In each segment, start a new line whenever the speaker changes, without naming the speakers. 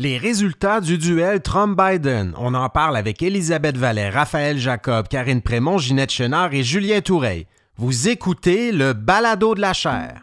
Les résultats du duel Trump-Biden. On en parle avec Elisabeth Vallet, Raphaël Jacob, Karine Prémont, Ginette Chenard et Julien Toureil. Vous écoutez le balado de la chair.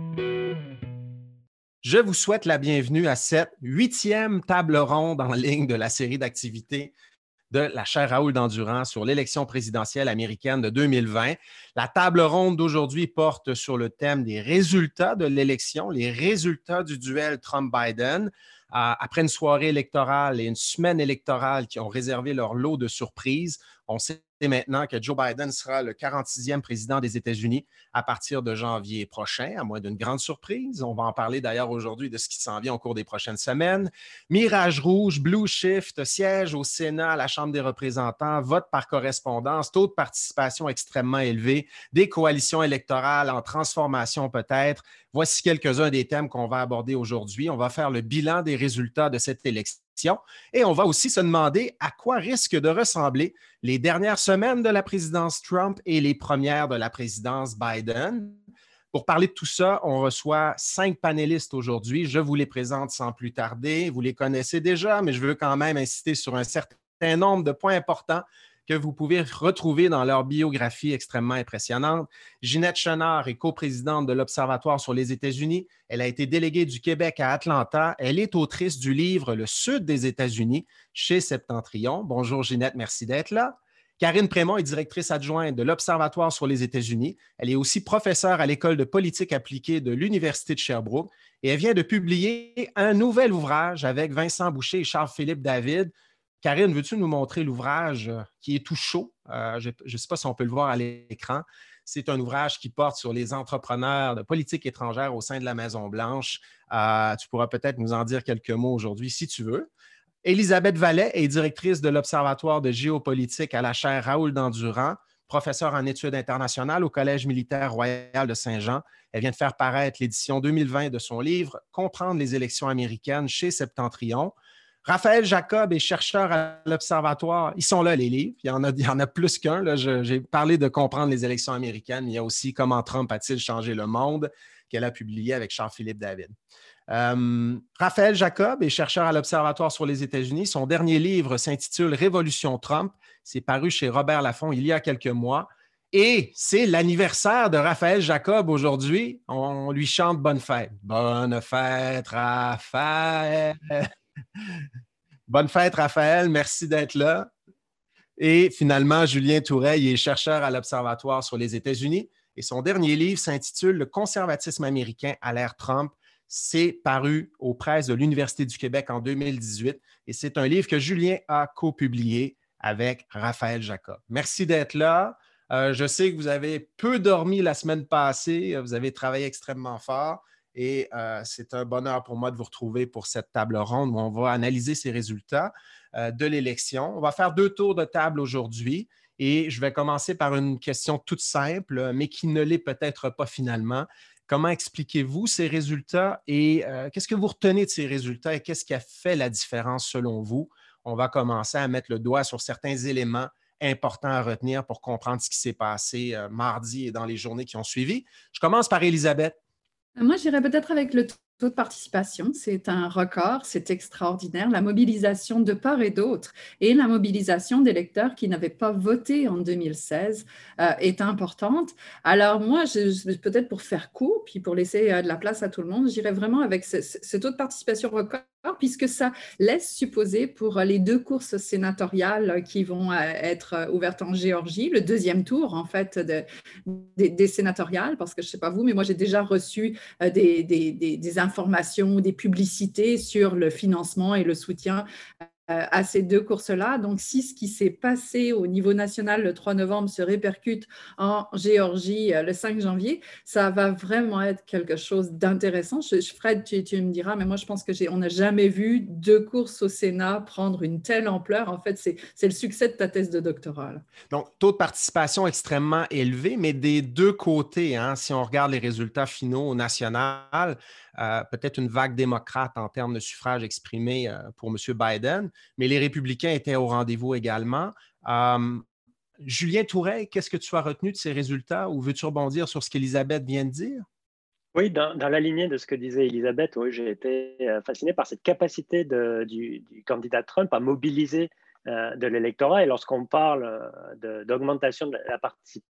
Je vous souhaite la bienvenue à cette huitième table ronde en ligne de la série d'activités de la chaire Raoul d'Endurance sur l'élection présidentielle américaine de 2020. La table ronde d'aujourd'hui porte sur le thème des résultats de l'élection, les résultats du duel Trump-Biden. Après une soirée électorale et une semaine électorale qui ont réservé leur lot de surprises, on maintenant que Joe Biden sera le 46e président des États-Unis à partir de janvier prochain, à moins d'une grande surprise. On va en parler d'ailleurs aujourd'hui de ce qui s'en vient au cours des prochaines semaines. Mirage rouge, Blue Shift, siège au Sénat, à la Chambre des représentants, vote par correspondance, taux de participation extrêmement élevé, des coalitions électorales en transformation peut-être. Voici quelques-uns des thèmes qu'on va aborder aujourd'hui. On va faire le bilan des résultats de cette élection et on va aussi se demander à quoi risquent de ressembler les dernières semaines de la présidence Trump et les premières de la présidence Biden. Pour parler de tout ça, on reçoit cinq panélistes aujourd'hui. Je vous les présente sans plus tarder. Vous les connaissez déjà, mais je veux quand même insister sur un certain nombre de points importants que vous pouvez retrouver dans leur biographie extrêmement impressionnante. Ginette Chenard est coprésidente de l'Observatoire sur les États-Unis. Elle a été déléguée du Québec à Atlanta. Elle est autrice du livre Le Sud des États-Unis chez Septentrion. Bonjour Ginette, merci d'être là. Karine Prémont est directrice adjointe de l'Observatoire sur les États-Unis. Elle est aussi professeure à l'École de politique appliquée de l'Université de Sherbrooke et elle vient de publier un nouvel ouvrage avec Vincent Boucher et Charles-Philippe David Karine, veux-tu nous montrer l'ouvrage euh, qui est tout chaud? Euh, je ne sais pas si on peut le voir à l'écran. C'est un ouvrage qui porte sur les entrepreneurs de politique étrangère au sein de la Maison-Blanche. Euh, tu pourras peut-être nous en dire quelques mots aujourd'hui si tu veux. Elisabeth Vallet est directrice de l'Observatoire de géopolitique à la chaire Raoul d'Endurant, professeure en études internationales au Collège militaire royal de Saint-Jean. Elle vient de faire paraître l'édition 2020 de son livre Comprendre les élections américaines chez Septentrion. Raphaël Jacob est chercheur à l'Observatoire. Ils sont là, les livres. Il y en a, plus qu'un. J'ai parlé de comprendre les élections américaines. Il y a aussi Comment Trump a-t-il changé le monde qu'elle a publié avec Charles-Philippe David. Euh, Raphaël Jacob est chercheur à l'Observatoire sur les États-Unis. Son dernier livre s'intitule Révolution Trump. C'est paru chez Robert Laffont il y a quelques mois. Et c'est l'anniversaire de Raphaël Jacob aujourd'hui. On lui chante Bonne fête. Bonne fête, Raphaël. Bonne fête, Raphaël. Merci d'être là. Et finalement, Julien Toureil est chercheur à l'Observatoire sur les États-Unis et son dernier livre s'intitule Le conservatisme américain à l'ère Trump. C'est paru aux presses de l'Université du Québec en 2018 et c'est un livre que Julien a copublié avec Raphaël Jacob. Merci d'être là. Euh, je sais que vous avez peu dormi la semaine passée. Vous avez travaillé extrêmement fort. Et euh, c'est un bonheur pour moi de vous retrouver pour cette table ronde où on va analyser ces résultats euh, de l'élection. On va faire deux tours de table aujourd'hui et je vais commencer par une question toute simple, mais qui ne l'est peut-être pas finalement. Comment expliquez-vous ces résultats et euh, qu'est-ce que vous retenez de ces résultats et qu'est-ce qui a fait la différence selon vous? On va commencer à mettre le doigt sur certains éléments importants à retenir pour comprendre ce qui s'est passé mardi et dans les journées qui ont suivi. Je commence par Elisabeth.
Moi, j'irais peut-être avec le taux de participation. C'est un record, c'est extraordinaire. La mobilisation de part et d'autre et la mobilisation d'électeurs qui n'avaient pas voté en 2016 euh, est importante. Alors moi, peut-être pour faire court, puis pour laisser euh, de la place à tout le monde, j'irais vraiment avec ce, taux de participation record puisque ça laisse supposer pour les deux courses sénatoriales qui vont euh, être ouvertes en Géorgie, le deuxième tour en fait des sénatoriales, parce que je ne sais pas vous, mais moi j'ai déjà reçu des, des, des, des des publicités sur le financement et le soutien à ces deux courses-là. Donc, si ce qui s'est passé au niveau national le 3 novembre se répercute en Géorgie le 5 janvier, ça va vraiment être quelque chose d'intéressant. Fred, tu, tu, me diras, mais moi, je pense que on n'a jamais vu deux courses au Sénat prendre une telle ampleur. En fait, c'est le succès de ta thèse de doctorat.
Donc, taux de participation extrêmement élevé, mais des deux côtés, hein, si on regarde les résultats finaux au national, euh, peut-être une vague démocrate en termes de suffrage exprimé euh, pour M. Biden, mais les républicains étaient au rendez-vous également. Euh, Julien Touret, qu'est-ce que tu as retenu de ces résultats ou veux-tu rebondir sur ce qu'Elisabeth vient de dire?
Oui, dans, la lignée de ce que disait Elisabeth, j'ai été fasciné par cette capacité du, candidat Trump à mobiliser de l'électorat. Et lorsqu'on parle d'augmentation de, la participation,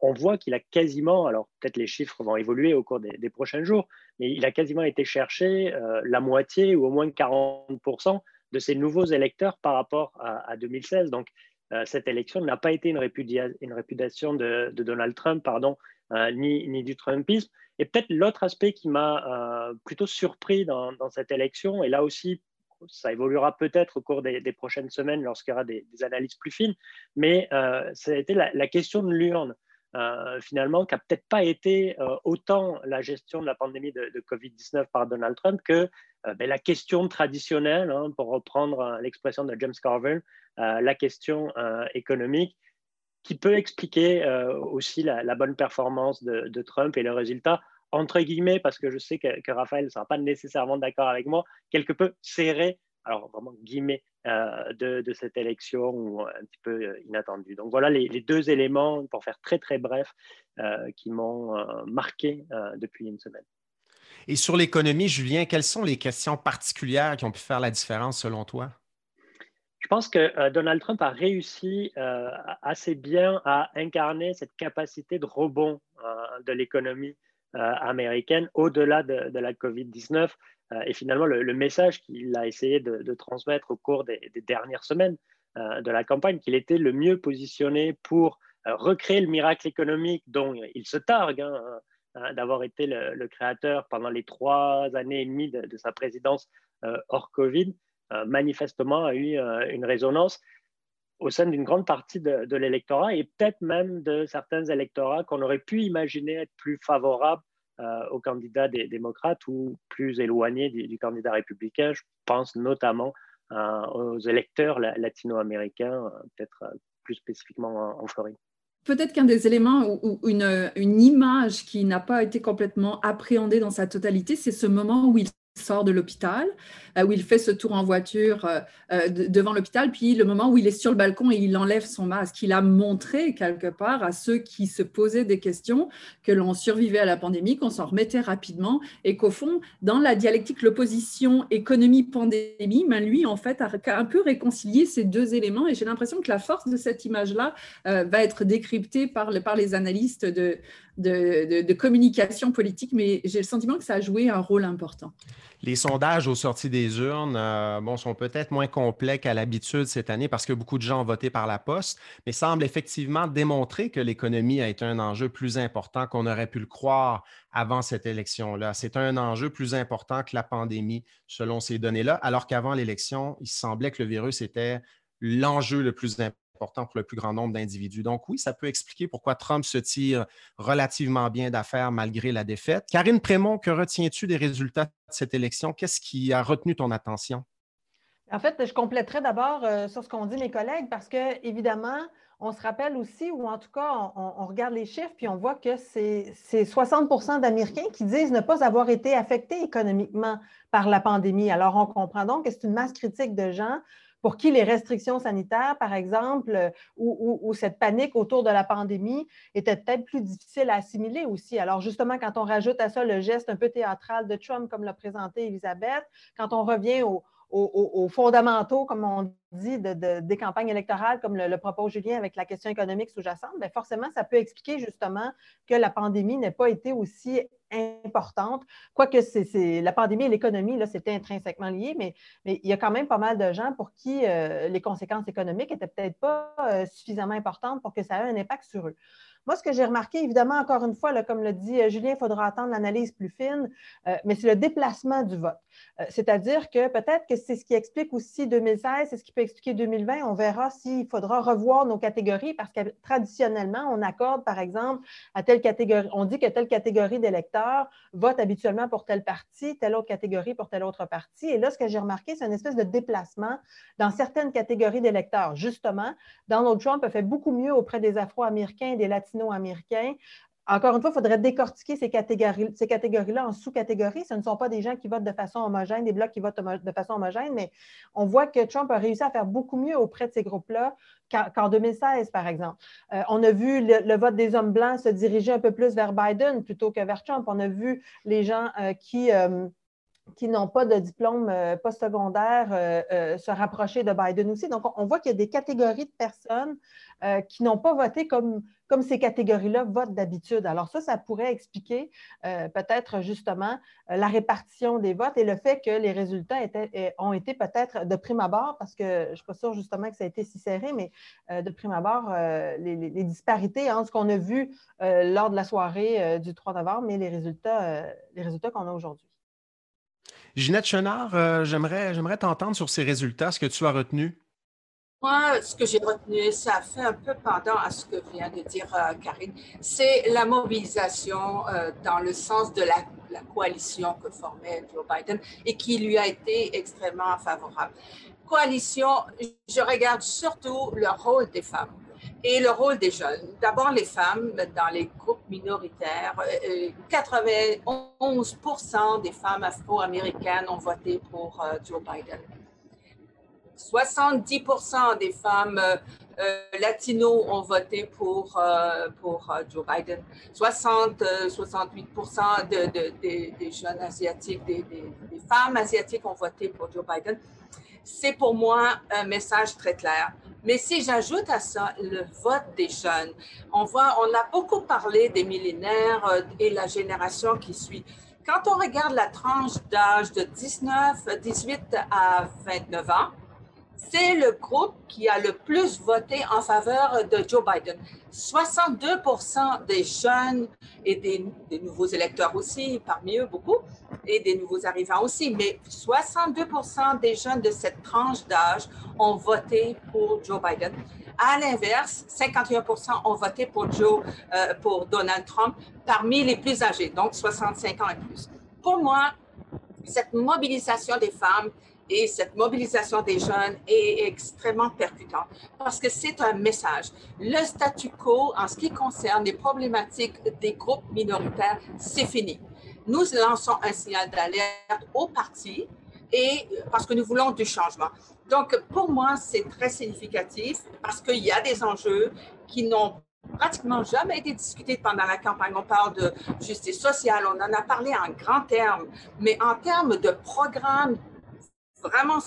on voit qu'il a quasiment, alors peut-être les chiffres vont évoluer au cours des, prochains jours, mais il a quasiment été chercher la moitié ou au moins 40% de ses nouveaux électeurs par rapport à, 2016. Donc, cette élection n'a pas été une, répudiation de, Donald Trump, pardon, ni, du Trumpisme. Et peut-être l'autre aspect qui m'a plutôt surpris dans, cette élection, et là aussi, ça évoluera peut-être au cours des, prochaines semaines lorsqu'il y aura des, analyses plus fines, mais ça a été la, question de l'urne. finalement, qui n'a peut-être pas été autant la gestion de la pandémie de, Covid-19 par Donald Trump que ben, la question traditionnelle, hein, pour reprendre l'expression de James Carville, la question économique, qui peut expliquer aussi la, bonne performance de, de, Trump et le résultat entre guillemets, parce que je sais que, Raphaël ne sera pas nécessairement d'accord avec moi, quelque peu serré, alors vraiment guillemets, euh, de, cette élection ou un petit peu euh, inattendue. Donc voilà les, deux éléments, pour faire très très bref, euh, qui m'ont marqué depuis une semaine.
Et sur l'économie, Julien, quelles sont les questions particulières qui ont pu faire la différence selon toi?
Je pense que Donald Trump a réussi assez bien à incarner cette capacité de rebond de l'économie américaine au-delà de, la COVID-19. Euh, et finalement, le, message qu'il a essayé de, transmettre au cours des, dernières semaines euh, de la campagne, qu'il était le mieux positionné pour recréer le miracle économique dont il se targue. Hein, hein, d'avoir été le, créateur pendant les trois années et demie de, sa présidence hors Covid, manifestement a eu une résonance au sein d'une grande partie de, l'électorat et peut-être même de certains électorats qu'on aurait pu imaginer être plus favorables euh, au candidat des démocrates ou plus éloignés du, candidat républicain. Je pense notamment euh, aux électeurs latino-américains, euh, peut-être plus spécifiquement en, Floride.
Peut-être qu'un des éléments ou, une, une, image qui n'a pas été complètement appréhendée dans sa totalité, c'est ce moment où il sort de l'hôpital, euh, où il fait ce tour en voiture euh, euh, devant l'hôpital, puis le moment où il est sur le balcon et il enlève son masque, il a montré quelque part à ceux qui se posaient des questions que l'on survivait à la pandémie, qu'on s'en remettait rapidement et qu'au fond, dans la dialectique, l'opposition économie-pandémie, ben lui, en fait, a un peu réconcilié ces deux éléments et j'ai l'impression que la force de cette image-là va être décryptée par, par les analystes de, de, communication politique, mais j'ai le sentiment que ça a joué un rôle important.
Les sondages aux sorties des urnes euh, bon, sont peut-être moins complets qu'à l'habitude cette année parce que beaucoup de gens ont voté par la poste, mais semblent effectivement démontrer que l'économie a été un enjeu plus important qu'on aurait pu le croire avant cette élection-là. C'est un enjeu plus important que la pandémie, selon ces données-là, alors qu'avant l'élection, il semblait que le virus était l'enjeu le plus important important pour le plus grand nombre d'individus. Donc oui, ça peut expliquer pourquoi Trump se tire relativement bien d'affaires malgré la défaite. Karine Prémont, que retiens-tu des résultats de cette élection? Qu'est-ce qui a retenu ton attention?
En fait, je compléterai d'abord euh, sur ce qu'ont dit mes collègues parce que, évidemment, on se rappelle aussi, ou en tout cas, on, regarde les chiffres, puis on voit que c'est 60% d'Américains qui disent ne pas avoir été affectés économiquement par la pandémie. Alors, on comprend donc que c'est une masse critique de gens pour qui les restrictions sanitaires, par exemple, ou, cette panique autour de la pandémie était peut-être plus difficile à assimiler aussi. Alors, justement, quand on rajoute à ça le geste un peu théâtral de Trump, comme l'a présenté Elisabeth, quand on revient aux, fondamentaux, comme on dit, des campagnes électorales, comme le, propos Julien avec la question économique sous-jacente, bien forcément, ça peut expliquer justement que la pandémie n'ait pas été aussi importante. Quoique c'est, la pandémie et l'économie, là, c'était intrinsèquement lié, mais, mais, il y a quand même pas mal de gens pour qui les conséquences économiques n'étaient peut-être pas suffisamment importantes pour que ça ait un impact sur eux. Moi, ce que j'ai remarqué, évidemment, encore une fois, comme le dit euh, Julien, il faudra attendre l'analyse plus fine, euh, mais c'est le déplacement du vote. Euh, c'est-à-dire que peut-être que c'est ce qui explique aussi 2016, c'est ce qui peut expliquer 2020. On verra s'il faudra revoir nos catégories parce que traditionnellement, on accorde, par exemple, à telle catégorie, on dit que telle catégorie d'électeurs vote habituellement pour telle partie, telle autre catégorie pour telle autre partie. Et là, ce que j'ai remarqué, c'est une espèce de déplacement dans certaines catégories d'électeurs. Justement, Donald Trump a fait beaucoup mieux auprès des Afro-Américains et des Latino-Américains encore une fois, il faudrait décortiquer ces catégories-là ces en sous-catégories. Ce ne sont pas des gens qui votent de façon homogène, des blocs qui votent de façon homogène, mais on voit que Trump a réussi à faire beaucoup mieux auprès de ces groupes-là qu'en 2016, par exemple. Euh, on a vu le, vote des hommes blancs se diriger un peu plus vers Biden plutôt que vers Trump. On a vu les gens euh, qui... Euh, qui n'ont pas de diplôme postsecondaire se rapprocher de Biden aussi. Donc, on, voit qu'il y a des catégories de personnes qui n'ont pas voté comme, comme ces catégories-là votent d'habitude. Alors ça, ça pourrait expliquer euh, peut-être justement euh, la répartition des votes et le fait que les résultats ont été peut-être de prime abord, parce que je ne suis pas sûre justement que ça a été si serré, mais euh, de prime abord, les, disparités entre ce qu'on a vu lors de la soirée du 3 novembre et les résultats, les résultats qu'on a aujourd'hui.
Ginette Chenard, j'aimerais t'entendre sur ces résultats, ce que tu as retenu.
Moi, ce que j'ai retenu, ça fait un peu pendant à ce que vient de dire euh, Karine, c'est la mobilisation euh, dans le sens de la, coalition que formait Joe Biden et qui lui a été extrêmement favorable. Coalition, je regarde surtout le rôle des femmes et le rôle des jeunes. D'abord, les femmes dans les groupes minoritaires. 91% euh, des femmes afro-américaines ont voté pour Joe Biden. 70% des femmes euh, euh, latinos ont voté pour, euh, pour Joe Biden. 60, 68 de, des jeunes asiatiques, des, femmes asiatiques ont voté pour Joe Biden. C'est pour moi un message très clair. Mais si j'ajoute à ça le vote des jeunes, on voit, on a beaucoup parlé des millénaires et la génération qui suit. Quand on regarde la tranche d'âge de 19, 18 à 29 ans, c'est le groupe qui a le plus voté en faveur de Joe Biden. 62% des jeunes et des, nouveaux électeurs aussi, parmi eux beaucoup, et des nouveaux arrivants aussi, mais 62% des jeunes de cette tranche d'âge ont voté pour Joe Biden. À l'inverse, 51% ont voté pour Joe, euh, pour Donald Trump parmi les plus âgés, donc 65 ans et plus. Pour moi, cette mobilisation des femmes et cette mobilisation des jeunes est extrêmement percutante parce que c'est un message. Le statu quo en ce qui concerne les problématiques des groupes minoritaires, c'est fini. Nous lançons un signal d'alerte aux partis et parce que nous voulons du changement. Donc, pour moi, c'est très significatif parce qu'il y a des enjeux qui n'ont pratiquement jamais été discutés pendant la campagne. On parle de justice sociale, on en a parlé en grands termes, mais en termes de programmes vraiment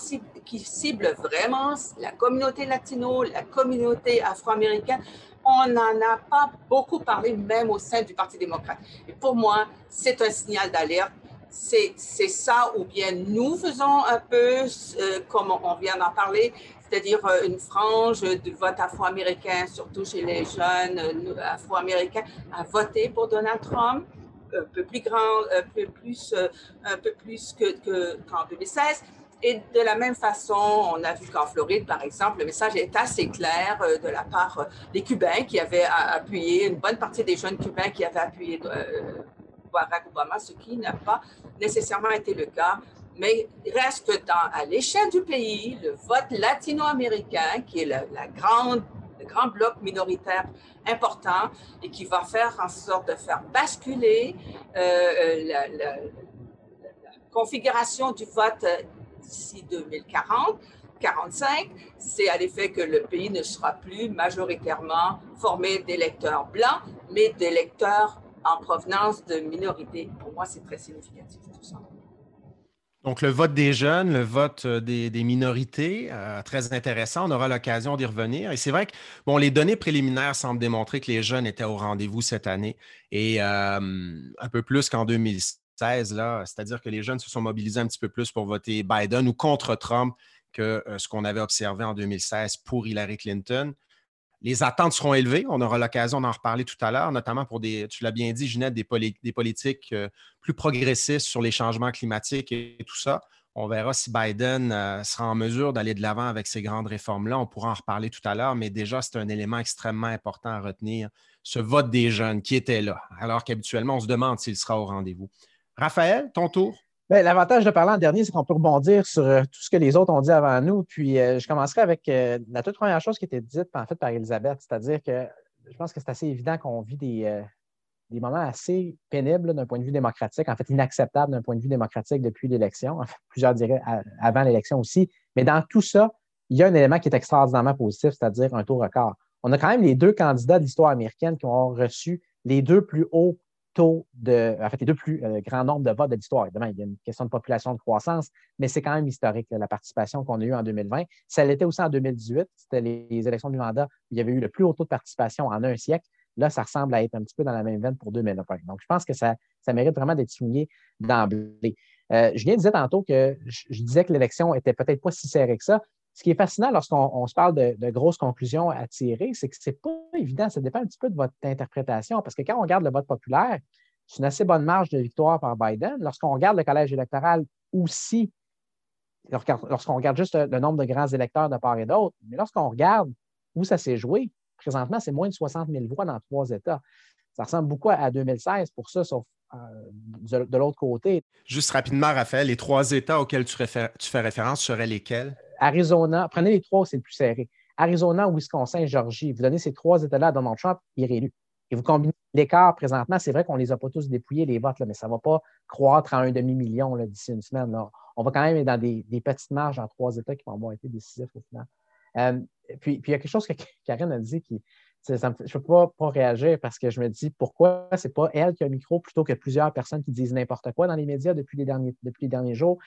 qui cible vraiment la communauté latino, la communauté afro-américaine, on n'en a pas beaucoup parlé, même au sein du Parti démocrate. Et pour moi, c'est un signal d'alerte. C'est ça, ou bien nous faisons un peu, euh, comme on vient d'en parler, c'est-à-dire euh, une frange du vote afro-américain, surtout chez les jeunes euh, afro-américains, à voter pour Donald Trump un peu plus grand, un peu plus, un peu plus qu'en que, 2016. Et de la même façon, on a vu qu'en Floride, par exemple, le message est assez clair euh, de la part euh, des Cubains qui avaient appuyé, une bonne partie des jeunes Cubains qui avaient appuyé euh, Barack Obama, ce qui n'a pas nécessairement été le cas. Mais reste que à l'échelle du pays, le vote latino-américain, qui est le grand bloc minoritaire important et qui va faire en sorte de faire basculer la, configuration du vote d'ici 2040, 45, c'est à l'effet que le pays ne sera plus majoritairement formé d'électeurs blancs, mais d'électeurs en provenance de minorités. Pour moi, c'est très significatif tout ça.
Donc, le vote des jeunes, le vote euh, des, minorités, euh, très intéressant. On aura l'occasion d'y revenir. Et c'est vrai que bon, les données préliminaires semblent démontrer que les jeunes étaient au rendez-vous cette année et euh, un peu plus qu'en 2016. Là, c'est-à-dire que les jeunes se sont mobilisés un petit peu plus pour voter Biden ou contre Trump que ce qu'on avait observé en 2016 pour Hillary Clinton. Les attentes seront élevées. On aura l'occasion d'en reparler tout à l'heure, notamment pour des, tu l'as bien dit, Ginette, des, des politiques euh, plus progressistes sur les changements climatiques et, tout ça. On verra si Biden euh, sera en mesure d'aller de l'avant avec ces grandes réformes-là. On pourra en reparler tout à l'heure, mais déjà, c'est un élément extrêmement important à retenir, ce vote des jeunes qui était là, alors qu'habituellement, on se demande s'il sera au rendez-vous. Raphaël, ton tour.
Ben, l'avantage de parler en dernier, c'est qu'on peut rebondir sur euh, tout ce que les autres ont dit avant nous. Puis euh, je commencerai avec euh, la toute première chose qui était dite en fait par Elisabeth, c'est-à-dire que je pense que c'est assez évident qu'on vit des, moments assez pénibles d'un point de vue démocratique, en fait inacceptables d'un point de vue démocratique depuis l'élection, en fait, plusieurs diraient avant l'élection aussi. Mais dans tout ça, il y a un élément qui est extraordinairement positif, c'est-à-dire un taux record. On a quand même les deux candidats de l'histoire américaine qui ont reçu les deux plus hauts de, en fait, les deux plus euh, grands nombres de votes de l'histoire. Évidemment, il y a une question de population de croissance, mais c'est quand même historique, la participation qu'on a eue en 2020. Ça l'était aussi en 2018. C'était les, élections du mandat où il y avait eu le plus haut taux de participation en un siècle. Là, ça ressemble à être un petit peu dans la même veine pour 2020. Donc, je pense que ça, mérite vraiment d'être souligné d'emblée. Euh, Julien disait tantôt que je, disais que l'élection était peut-être pas si serrée que ça ce qui est fascinant lorsqu'on se parle de, grosses conclusions à tirer, c'est que ce n'est pas évident. Ça dépend un petit peu de votre interprétation. Parce que quand on regarde le vote populaire, c'est une assez bonne marge de victoire par Biden. Lorsqu'on regarde le collège électoral aussi, lorsqu'on regarde juste le nombre de grands électeurs de part et d'autre, mais lorsqu'on regarde où ça s'est joué, présentement, c'est moins de 60 000 voix dans trois États. Ça ressemble beaucoup à 2016 pour ça, sauf euh, de, l'autre côté.
Juste rapidement, Raphaël, les trois États auxquels tu, tu fais référence seraient lesquels?
Arizona, prenez les trois, c'est le plus serré. Arizona, Wisconsin, Georgie. Vous donnez ces trois États-là à Donald Trump, il est réélu. Et vous combinez l'écart présentement, c'est vrai qu'on ne les a pas tous dépouillés, les votes, mais ça ne va pas croître à un demi-million d'ici une semaine. On va quand même être dans des, petites marges en trois États qui vont avoir été décisifs au final. Euh, puis, il y a quelque chose que Karine a dit qui. je ne peux pas, pas, réagir parce que je me dis pourquoi ce n'est pas elle qui a un micro plutôt que plusieurs personnes qui disent n'importe quoi dans les médias depuis les derniers, depuis les derniers jours?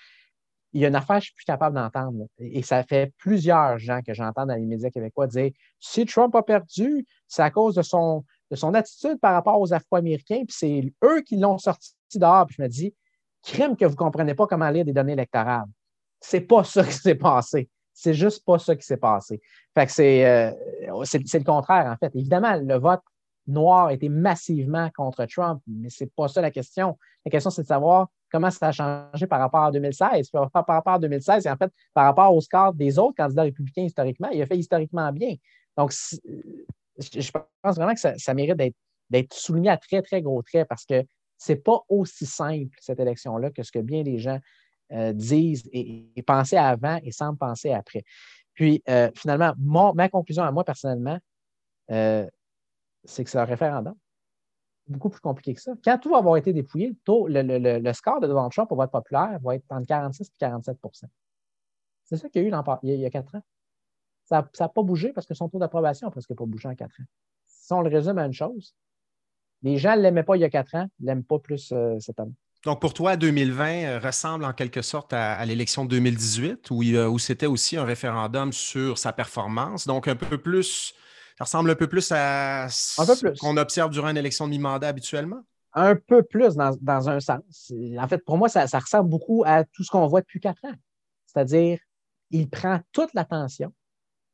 Il y a une affaire que je suis plus capable d'entendre. Et ça fait plusieurs gens que j'entends dans les médias québécois dire si Trump a perdu, c'est à cause de son, de son attitude par rapport aux Afro-Américains, puis c'est eux qui l'ont sorti dehors. Puis je me dis crime que vous ne comprenez pas comment lire des données électorales. C'est pas ça qui s'est passé. C'est juste pas ça qui s'est passé. Fait que c'est, euh, c'est, le contraire, en fait. Évidemment, le vote noir était massivement contre Trump, mais c'est pas ça la question. La question, c'est de savoir comment ça a changé par rapport à 2016. Par rapport à 2016, et en fait, par rapport au score des autres candidats républicains historiquement, il a fait historiquement bien. Donc, je pense vraiment que ça, mérite d'être souligné à très, très gros traits parce que ce n'est pas aussi simple, cette élection-là, que ce que bien les gens euh, disent et, pensaient avant et semblent penser après. Puis, euh, finalement, ma conclusion à moi, personnellement, euh, c'est que c'est un référendum beaucoup plus compliqué que ça. Quand tout va avoir été dépouillé, le, score de Donald Trump pour vote populaire va être entre 46 et 47% C'est ça qu'il y a eu il y a quatre ans. Ça n'a pas bougé parce que son taux d'approbation n'a presque pas bougé en quatre ans. Si on le résume à une chose, les gens ne l'aimaient pas il y a quatre ans, ne l'aiment pas plus euh, cette année.
Donc, pour toi, 2020 euh, ressemble en quelque sorte à, l'élection de 2018, où, où c'était aussi un référendum sur sa performance. Donc, un peu plus ça ressemble un peu plus à ce qu'on observe durant une élection de mi-mandat habituellement?
Un peu plus dans, un sens. En fait, pour moi, ça, ressemble beaucoup à tout ce qu'on voit depuis quatre ans. C'est-à-dire, il prend toute l'attention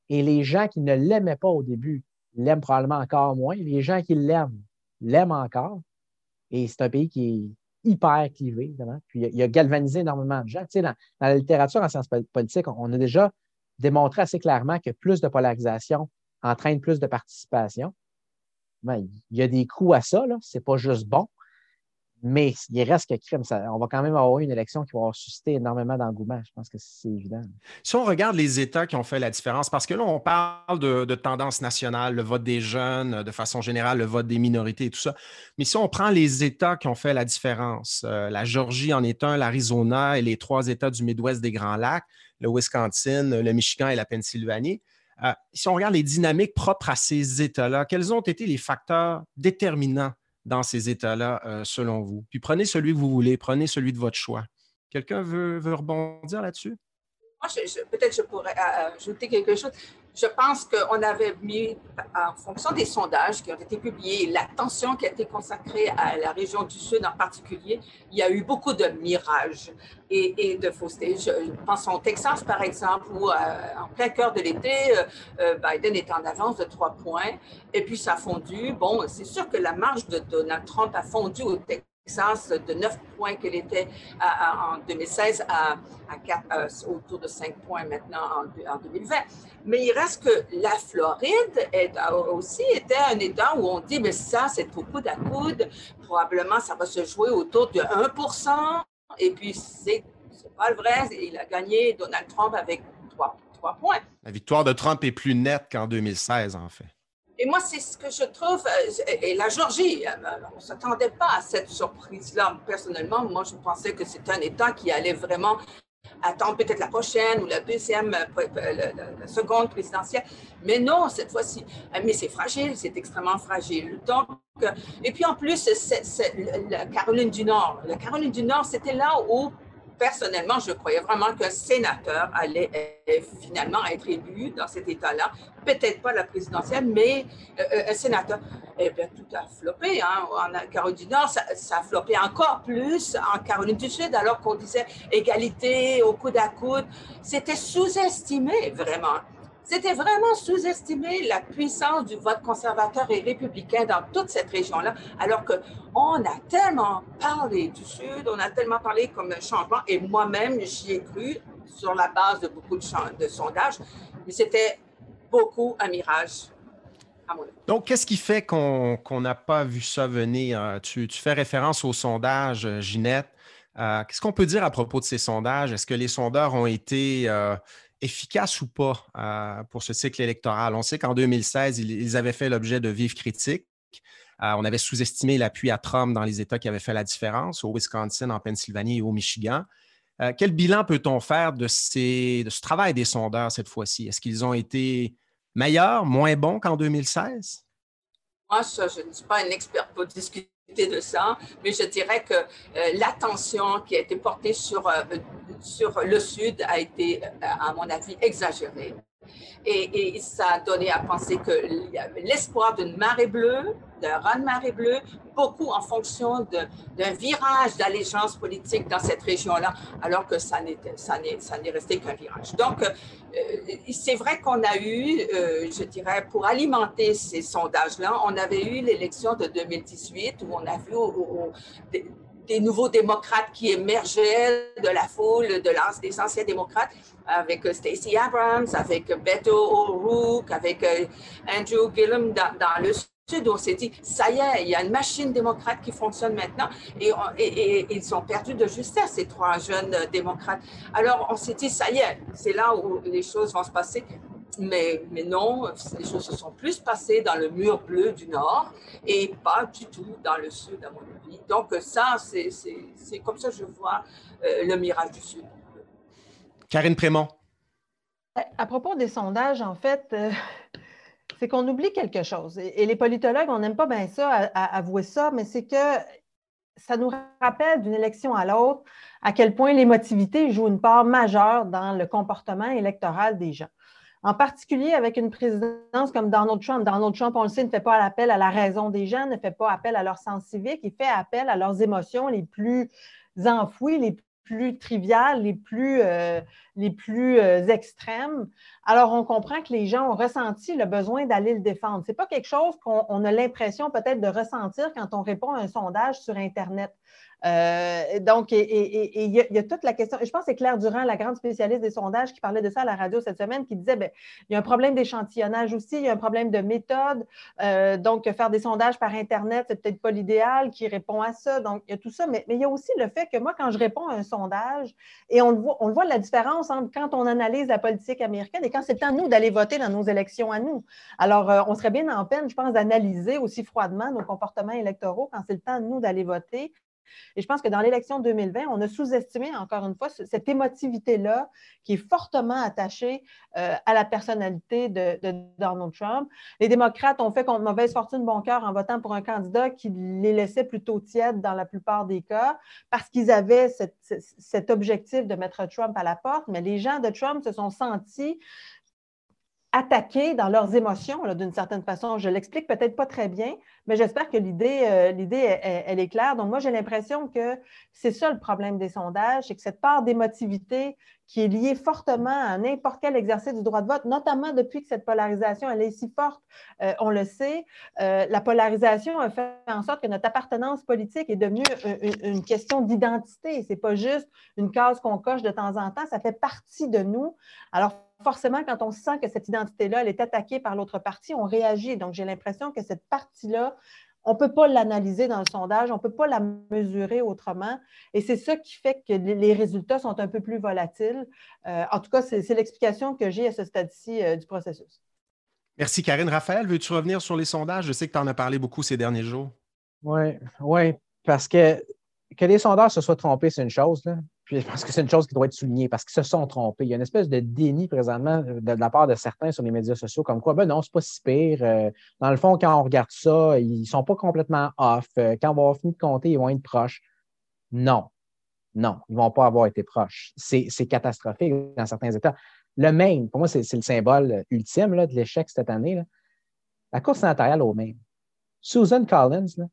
et les gens qui ne l'aimaient pas au début l'aiment probablement encore moins. Les gens qui l'aiment l'aiment encore. Et c'est un pays qui est hyper clivé, évidemment. Puis il a, galvanisé énormément de gens. Tu sais, dans, dans, la littérature en sciences politiques, on a déjà démontré assez clairement que plus de polarisation entraîne plus de participation. Ben, il y a des coûts à ça, ce n'est pas juste bon, mais il reste que crime. on va quand même avoir une élection qui va susciter énormément d'engouement. Je pense que c'est évident.
Si on regarde les États qui ont fait la différence, parce que là, on parle de, de tendance nationale, le vote des jeunes, de façon générale, le vote des minorités et tout ça. Mais si on prend les États qui ont fait la différence, euh, la Georgie en est un, l'Arizona et les trois États du Midwest des Grands Lacs, le Wisconsin, le Michigan et la Pennsylvanie, euh, si on regarde les dynamiques propres à ces États-là, quels ont été les facteurs déterminants dans ces États-là, euh, selon vous? Puis prenez celui que vous voulez, prenez celui de votre choix. Quelqu'un veut, veut rebondir là-dessus?
peut-être je pourrais ajouter quelque chose. Je pense qu'on avait mis, en fonction des sondages qui ont été publiés, l'attention qui a été consacrée à la région du Sud en particulier, il y a eu beaucoup de mirages et, de faussetés. Je pense au Texas, par exemple, où euh, en plein cœur de l'été, euh, euh, Biden est en avance de trois points et puis ça a fondu. Bon, c'est sûr que la marge de Donald Trump a fondu au Texas de 9 points qu'elle était en 2016 à, euh, autour de 5 points maintenant en, 2020. Mais il reste que la Floride aussi était un État où on dit, mais ça, c'est au coude à coude. Probablement, ça va se jouer autour de 1 Et puis, c'est pas le vrai. Il a gagné Donald Trump avec 3, 3 points.
La victoire de Trump est plus nette qu'en 2016, en fait.
Et moi, c'est ce que je trouve, euh, et la Georgie, euh, on ne s'attendait pas à cette surprise-là. Personnellement, moi, je pensais que c'était un État qui allait vraiment attendre peut-être la prochaine ou la deuxième, euh, la, seconde présidentielle. Mais non, cette fois-ci. Mais c'est fragile, c'est extrêmement fragile. Donc, et puis en plus, Caroline du Nord. La Caroline du Nord, c'était là où personnellement, je croyais vraiment qu'un sénateur allait finalement être élu dans cet État-là. Peut-être pas la présidentielle, mais euh, euh, un sénateur. Eh bien, tout a floppé. Hein. En Caroline du Nord, ça, ça, a floppé encore plus en Caroline du Sud, alors qu'on disait égalité au coude à coude. C'était sous-estimé, vraiment. C'était vraiment sous-estimer la puissance du vote conservateur et républicain dans toute cette région-là, alors qu'on a tellement parlé du Sud, on a tellement parlé comme un changement, et moi-même, j'y ai cru sur la base de beaucoup de, sondages, mais c'était beaucoup un mirage.
Donc, qu'est-ce qui fait qu'on n'a pas vu ça venir? Tu, fais référence aux sondages, Ginette. Euh, qu'est-ce qu'on peut dire à propos de ces sondages? Est-ce que les sondeurs ont été euh, efficace ou pas euh, pour ce cycle électoral? On sait qu'en 2016, ils, avaient fait l'objet de vives critiques. Euh, on avait sous-estimé l'appui à Trump dans les États qui avaient fait la différence, au Wisconsin, en Pennsylvanie et au Michigan. Euh, quel bilan peut-on faire de, ce travail des sondeurs cette fois-ci? Est-ce qu'ils ont été meilleurs, moins bons qu'en 2016?
Moi, je ne suis pas un expert pour discuter de ça, mais je dirais que l'attention qui a été portée sur sur le Sud a été, euh, à mon avis, exagéré. Et, ça a donné à penser que l'espoir d'une marée bleue, d'un de marée bleue, beaucoup en fonction d'un virage d'allégeance politique dans cette région-là, alors que ça n'est resté qu'un virage. Donc, euh, c'est vrai qu'on a eu, euh, je dirais, pour alimenter ces sondages-là, on avait eu l'élection de 2018 où on a vu des nouveaux démocrates qui émergeaient de la foule de des anciens démocrates, avec euh, Stacey Abrams, avec Beto O'Rourke, avec euh, Andrew Gillum dans, le Sud, on s'est dit, ça y est, il y a une machine démocrate qui fonctionne maintenant et, et, ils ont perdu de justesse, ces trois jeunes euh, démocrates. Alors, on s'est dit, ça y est, c'est là où les choses vont se passer. Mais, mais, non, les choses se sont plus passées dans le mur bleu du Nord et pas du tout dans le Sud, à mon avis. Donc ça, c'est comme ça que je vois euh, le mirage du Sud.
Karine Prémont.
À propos des sondages, en fait, euh, c'est qu'on oublie quelque chose. Et, les politologues, on n'aime pas bien ça, avouer ça, mais c'est que ça nous rappelle d'une élection à l'autre à quel point l'émotivité joue une part majeure dans le comportement électoral des gens en particulier avec une présidence comme Donald Trump. Donald Trump, on le sait, ne fait pas appel à la raison des gens, ne fait pas appel à leur sens civique, il fait appel à leurs émotions les plus enfouies, les plus triviales, les plus, euh, les plus euh, extrêmes. Alors, on comprend que les gens ont ressenti le besoin d'aller le défendre. Ce n'est pas quelque chose qu'on a l'impression peut-être de ressentir quand on répond à un sondage sur Internet. Euh, donc, et il y, a toute la question. Je pense que c'est Claire Durand, la grande spécialiste des sondages, qui parlait de ça à la radio cette semaine, qui disait ben, il y a un problème d'échantillonnage aussi, il y a un problème de méthode. Euh, donc, faire des sondages par Internet, c'est peut-être pas l'idéal qui répond à ça. Donc, il y a tout ça. Mais, il y a aussi le fait que moi, quand je réponds à un sondage, et on le voit, on voit la différence entre quand on analyse la politique américaine et quand c'est le temps, nous, d'aller voter dans nos élections à nous. Alors, euh, on serait bien en peine, je pense, d'analyser aussi froidement nos comportements électoraux quand c'est le temps, nous, d'aller voter Et je pense que dans l'élection 2020, on a sous-estimé, encore une fois, cette émotivité-là qui est fortement attachée euh, à la personnalité de, Donald Trump. Les démocrates ont fait contre mauvaise fortune bon cœur en votant pour un candidat qui les laissait plutôt tièdes dans la plupart des cas parce qu'ils avaient cet objectif de mettre Trump à la porte, mais les gens de Trump se sont sentis attaqués dans leurs émotions, d'une certaine façon. Je l'explique peut-être pas très bien, mais j'espère que l'idée, euh, elle, est claire. Donc, moi, j'ai l'impression que c'est ça le problème des sondages, c'est que cette part d'émotivité qui est liée fortement à n'importe quel exercice du droit de vote, notamment depuis que cette polarisation elle est si forte, euh, on le sait, euh, la polarisation a fait en sorte que notre appartenance politique est devenue une, une question d'identité. Ce n'est pas juste une case qu'on coche de temps en temps, ça fait partie de nous. Alors, forcément, quand on sent que cette identité-là, elle est attaquée par l'autre partie, on réagit. Donc, j'ai l'impression que cette partie-là, on ne peut pas l'analyser dans le sondage, on ne peut pas la mesurer autrement. Et c'est ça qui fait que les résultats sont un peu plus volatiles. Euh, en tout cas, c'est l'explication que j'ai à ce stade-ci euh, du processus.
Merci, Karine. Raphaël, veux-tu revenir sur les sondages? Je sais que tu en as parlé beaucoup ces derniers jours.
Oui, oui, parce que que les sondages se soient trompés, c'est une chose. Là. Puis je pense que c'est une chose qui doit être soulignée parce qu'ils se sont trompés. Il y a une espèce de déni présentement de, la part de certains sur les médias sociaux, comme quoi, ben non, c'est pas si pire. Euh, dans le fond, quand on regarde ça, ils sont pas complètement off. Euh, quand on va avoir fini de compter, ils vont être proches. Non. Non, ils vont pas avoir été proches. C'est catastrophique dans certains États. Le Maine, pour moi, c'est le symbole ultime là, de l'échec cette année. La course sénatoriale au Maine. Susan Collins,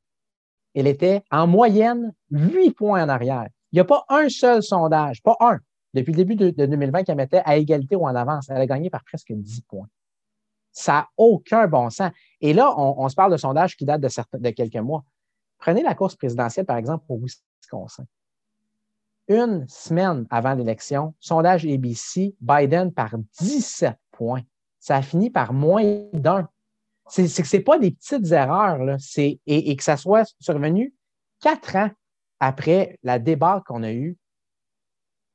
elle était en moyenne huit points en arrière. Il n'y a pas un seul sondage, pas un, depuis le début de, 2020 qui mettait à égalité ou en avance. Elle a gagné par presque 10 points. Ça n'a aucun bon sens. Et là, on, se parle de sondages qui datent de, de quelques mois. Prenez la course présidentielle, par exemple, pour Wisconsin. Une semaine avant l'élection, sondage ABC, Biden par 17 points. Ça a fini par moins d'un. C'est que ce pas des petites erreurs, là. Et, et que ça soit survenu quatre ans après la débat qu'on a eue,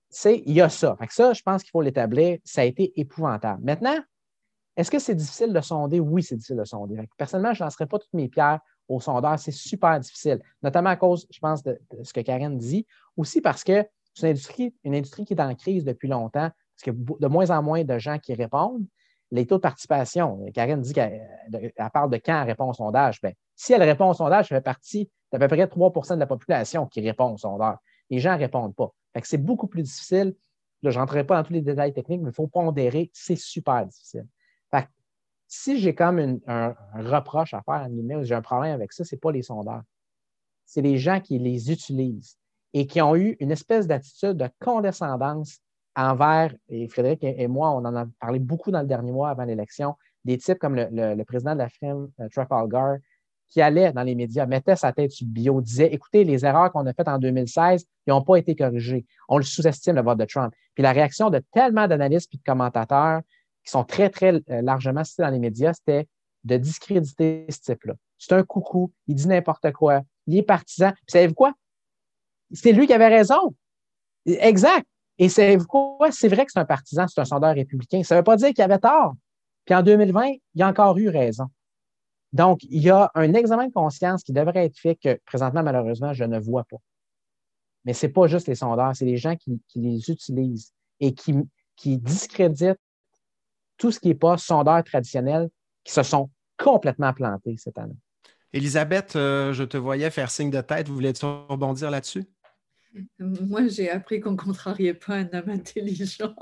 c'est il y a ça. ça, je pense qu'il faut l'établir. Ça a été épouvantable. Maintenant, est-ce que c'est difficile de sonder? Oui, c'est difficile de sonder. Personnellement, je ne lancerai pas toutes mes pierres aux sondeurs. C'est super difficile, notamment à cause, je pense, de, ce que Karen dit. Aussi parce que c'est une industrie, qui est en crise depuis longtemps, parce a de moins en moins de gens qui répondent. Les taux de participation, Karen dit qu'elle parle de quand elle répond au sondage. Bien, si elle répond au sondage, ça fait partie c'est à peu près 3 de la population qui répond au sondeur. Les gens ne répondent pas. c'est beaucoup plus difficile. je n'entrerai pas dans tous les détails techniques, mais il faut pondérer. C'est super difficile. si j'ai comme un, reproche à faire ou j'ai un problème avec ça, ce n'est pas les sondeurs. C'est les gens qui les utilisent et qui ont eu une espèce d'attitude de condescendance envers, et Frédéric et moi, on en a parlé beaucoup dans le dernier mois avant l'élection, des types comme le, président de la firme euh, Trafalgar, qui allait dans les médias, mettait sa tête sur le bio, disait Écoutez, les erreurs qu'on a faites en 2016, ils n'ont pas été corrigées. On le sous-estime, le vote de Trump. Puis la réaction de tellement d'analystes et de commentateurs qui sont très, très euh, largement cités dans les médias, c'était de discréditer ce type-là. C'est un coucou, il dit n'importe quoi, il est partisan. Puis savez-vous quoi? C'est lui qui avait raison. Exact. Et savez-vous quoi? C'est vrai que c'est un partisan, c'est un sondeur républicain. Ça ne veut pas dire qu'il avait tort. Puis en 2020, il a encore eu raison. Donc, il y a un examen de conscience qui devrait être fait que présentement, malheureusement, je ne vois pas. Mais ce n'est pas juste les sondeurs, c'est les gens qui, les utilisent et qui, discréditent tout ce qui n'est pas sondeur traditionnel qui se sont complètement plantés cette année.
Elisabeth, euh, je te voyais faire signe de tête. Vous voulez-tu rebondir là-dessus?
Moi, j'ai appris qu'on ne contrariait pas un homme intelligent.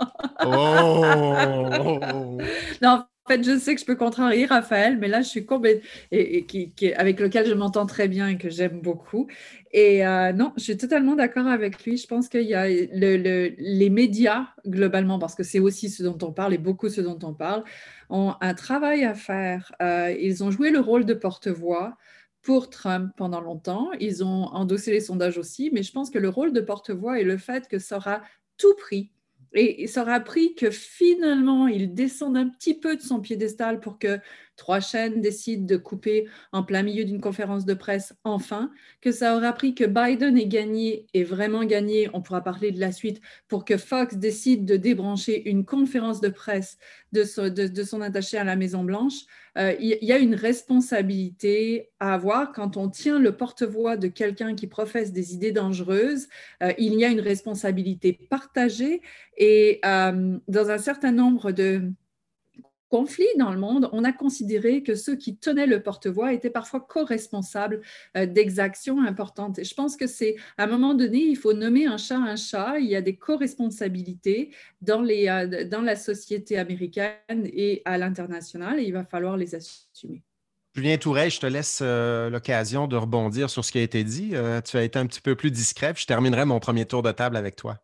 oh!
non, en fait, je sais que je peux contrarier Raphaël, mais là, je suis qui, avec lequel je m'entends très bien et que j'aime beaucoup. Et euh, non, je suis totalement d'accord avec lui. Je pense qu'il y a le, les médias, globalement, parce que c'est aussi ce dont on parle et beaucoup ce dont on parle, ont un travail à faire. Euh, ils ont joué le rôle de porte-voix pour Trump pendant longtemps. Ils ont endossé les sondages aussi, mais je pense que le rôle de porte-voix et le fait que ça aura tout pris et ça aura pris que finalement, il descende un petit peu de son piédestal pour que trois chaînes décident de couper en plein milieu d'une conférence de presse, enfin, que ça aura pris que Biden ait gagné et vraiment gagné, on pourra parler de la suite, pour que Fox décide de débrancher une conférence de presse de, son attaché à la Maison-Blanche, euh, il y a une responsabilité à avoir quand on tient le porte-voix de quelqu'un qui professe des idées dangereuses. Euh, il y a une responsabilité partagée et dans un certain nombre de conflits dans le monde, on a considéré que ceux qui tenaient le porte-voix étaient parfois co-responsables euh, d'exactions importantes. Et je pense que c'est à un moment donné, il faut nommer un chat un chat. Il y a des co-responsabilités dans, euh, dans la société américaine et à l'international et il va falloir les assumer.
Julien Touret, je te laisse euh, l'occasion de rebondir sur ce qui a été dit. tu as été un petit peu plus discret. Je terminerai mon premier tour de table avec toi.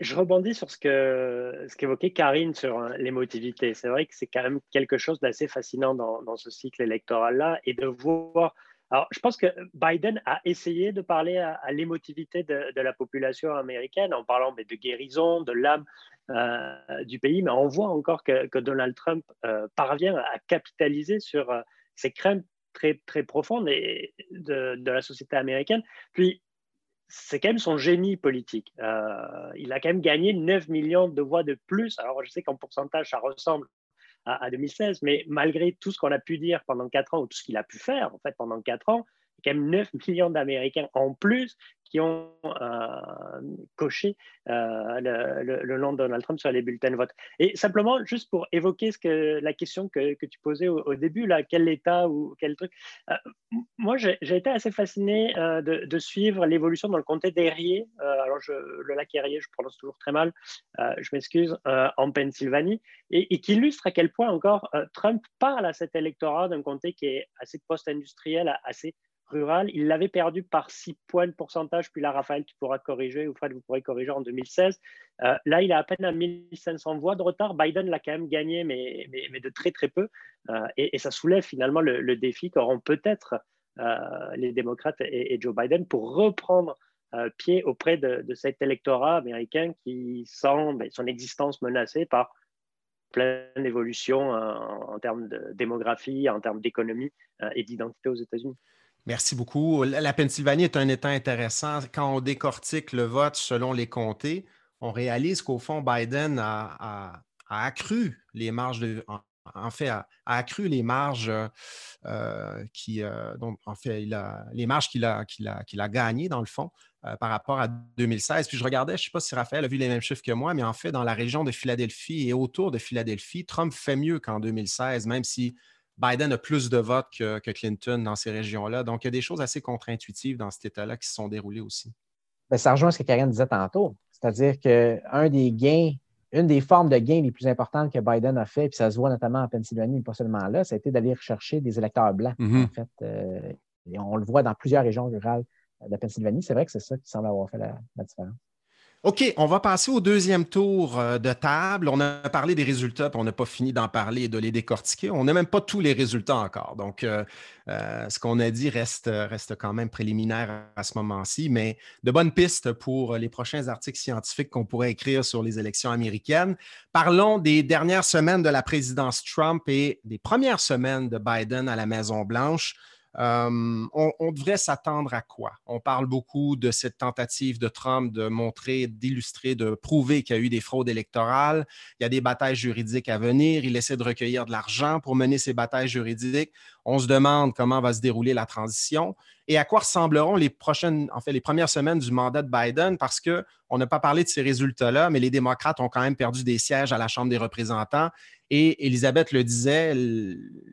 Je rebondis sur ce que ce qu'évoquait Karine sur euh, l'émotivité. C'est vrai que c'est quand même quelque chose d'assez fascinant dans, ce cycle électoral-là et de voir. Alors, je pense que Biden a essayé de parler à, l'émotivité de, la population américaine en parlant de guérison, de l'âme euh, du pays, mais on voit encore que, Donald Trump euh, parvient à capitaliser sur ces craintes très, très profondes de, de, la société américaine. Puis, c'est quand même son génie politique. Euh, il a quand même gagné 9 millions de voix de plus. Alors, je sais qu'en pourcentage, ça ressemble à, à, 2016, mais malgré tout ce qu'on a pu dire pendant 4 ans, ou tout ce qu'il a pu faire, en fait, pendant 4 ans, quand même 9 millions d'Américains en plus qui ont euh, coché euh, le, nom de Donald Trump sur les bulletins de vote. Et simplement, juste pour évoquer la question que, tu posais au, début, là, quel État ou quel truc, euh, moi j'ai été assez fasciné de, suivre l'évolution dans le comté d'Erie. alors, je, le lac Erie, je prononce toujours très mal, je m'excuse, en Pennsylvanie, et, qui illustre à quel point encore Trump parle à cet électorat d'un comté qui est assez post-industriel, assez rural. Il l'avait perdu par 6 points de pourcentage. Puis là, Raphaël, tu pourras corriger, ou Fred, vous pourrez corriger en 2016. Euh, là, il a à peine à 1500 voix de retard. Biden l'a quand même gagné, mais, de très, très peu. Euh, et, ça soulève finalement le, défi qu'auront peut-être euh, les démocrates et, Joe Biden pour reprendre pied auprès de, cet électorat américain qui sent ben, son existence menacée par pleine évolution en termes de démographie, en termes d'économie et d'identité aux États-Unis.
Merci beaucoup. La Pennsylvanie est un État intéressant. Quand on décortique le vote selon les comtés, on réalise qu'au fond, Biden a, accru les marges a, les marges qui, qu'il a gagnées, dans le fond, euh, par rapport à 2016. Puis je regardais, je ne sais pas si Raphaël a vu les mêmes chiffres que moi, mais en fait, dans la région de Philadelphie et autour de Philadelphie, Trump fait mieux qu'en 2016, même si Biden a plus de votes que, Clinton dans ces régions-là. Donc, il y a des choses assez contre-intuitives dans cet État-là qui se sont déroulées aussi.
Bien, ça rejoint ce que Karen disait tantôt. C'est-à-dire qu'un des gains, une des formes de gains les plus importantes que Biden a fait, puis ça se voit notamment en Pennsylvanie, mais pas seulement là, ça a été d'aller rechercher des électeurs blancs, en fait. Euh, et on le voit dans plusieurs régions rurales de Pennsylvanie. C'est vrai que c'est ça qui semble avoir fait la différence.
OK, on va passer au deuxième tour euh, de table. On a parlé des résultats, puis on n'a pas fini d'en parler et de les décortiquer. On n'a même pas tous les résultats encore. Donc, euh, euh, ce qu'on a dit reste, reste quand même préliminaire à ce moment-ci, mais de bonnes pistes pour les prochains articles scientifiques qu'on pourrait écrire sur les élections américaines. Parlons des dernières semaines de la présidence Trump et des premières semaines de Biden à la Maison-Blanche. Euh, on, devrait s'attendre à quoi? On parle beaucoup de cette tentative de Trump de montrer, d'illustrer, de prouver qu'il y a eu des fraudes électorales. Il y a des batailles juridiques à venir. Il essaie de recueillir de l'argent pour mener ces batailles juridiques. On se demande comment va se dérouler la transition et à quoi ressembleront les prochaines, en fait, les premières semaines du mandat de Biden? Parce qu'on n'a pas parlé de ces résultats-là, mais les démocrates ont quand même perdu des sièges à la Chambre des représentants. Et Elisabeth le disait,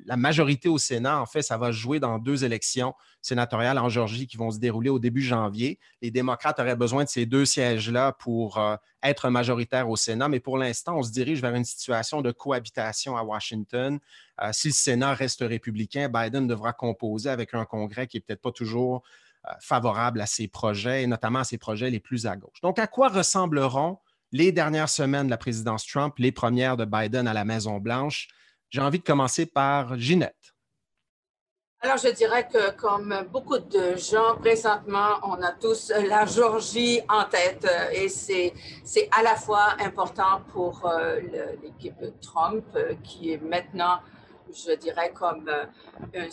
la majorité au Sénat, en fait, ça va jouer dans deux élections sénatoriales en Georgie qui vont se dérouler au début janvier. Les démocrates auraient besoin de ces deux sièges-là pour euh, être majoritaires au Sénat, mais pour l'instant, on se dirige vers une situation de cohabitation à Washington. Euh, si le Sénat reste républicain, Biden devra composer avec un Congrès qui n'est peut-être pas toujours euh, favorable à ses projets, et notamment à ses projets les plus à gauche. Donc, à quoi ressembleront les dernières semaines de la présidence Trump, les premières de Biden à la Maison-Blanche? J'ai envie de commencer par Ginette.
Alors, je dirais que comme beaucoup de gens, présentement, on a tous la Georgie en tête et c'est à la fois important pour euh, l'équipe Trump qui est maintenant je dirais, comme euh,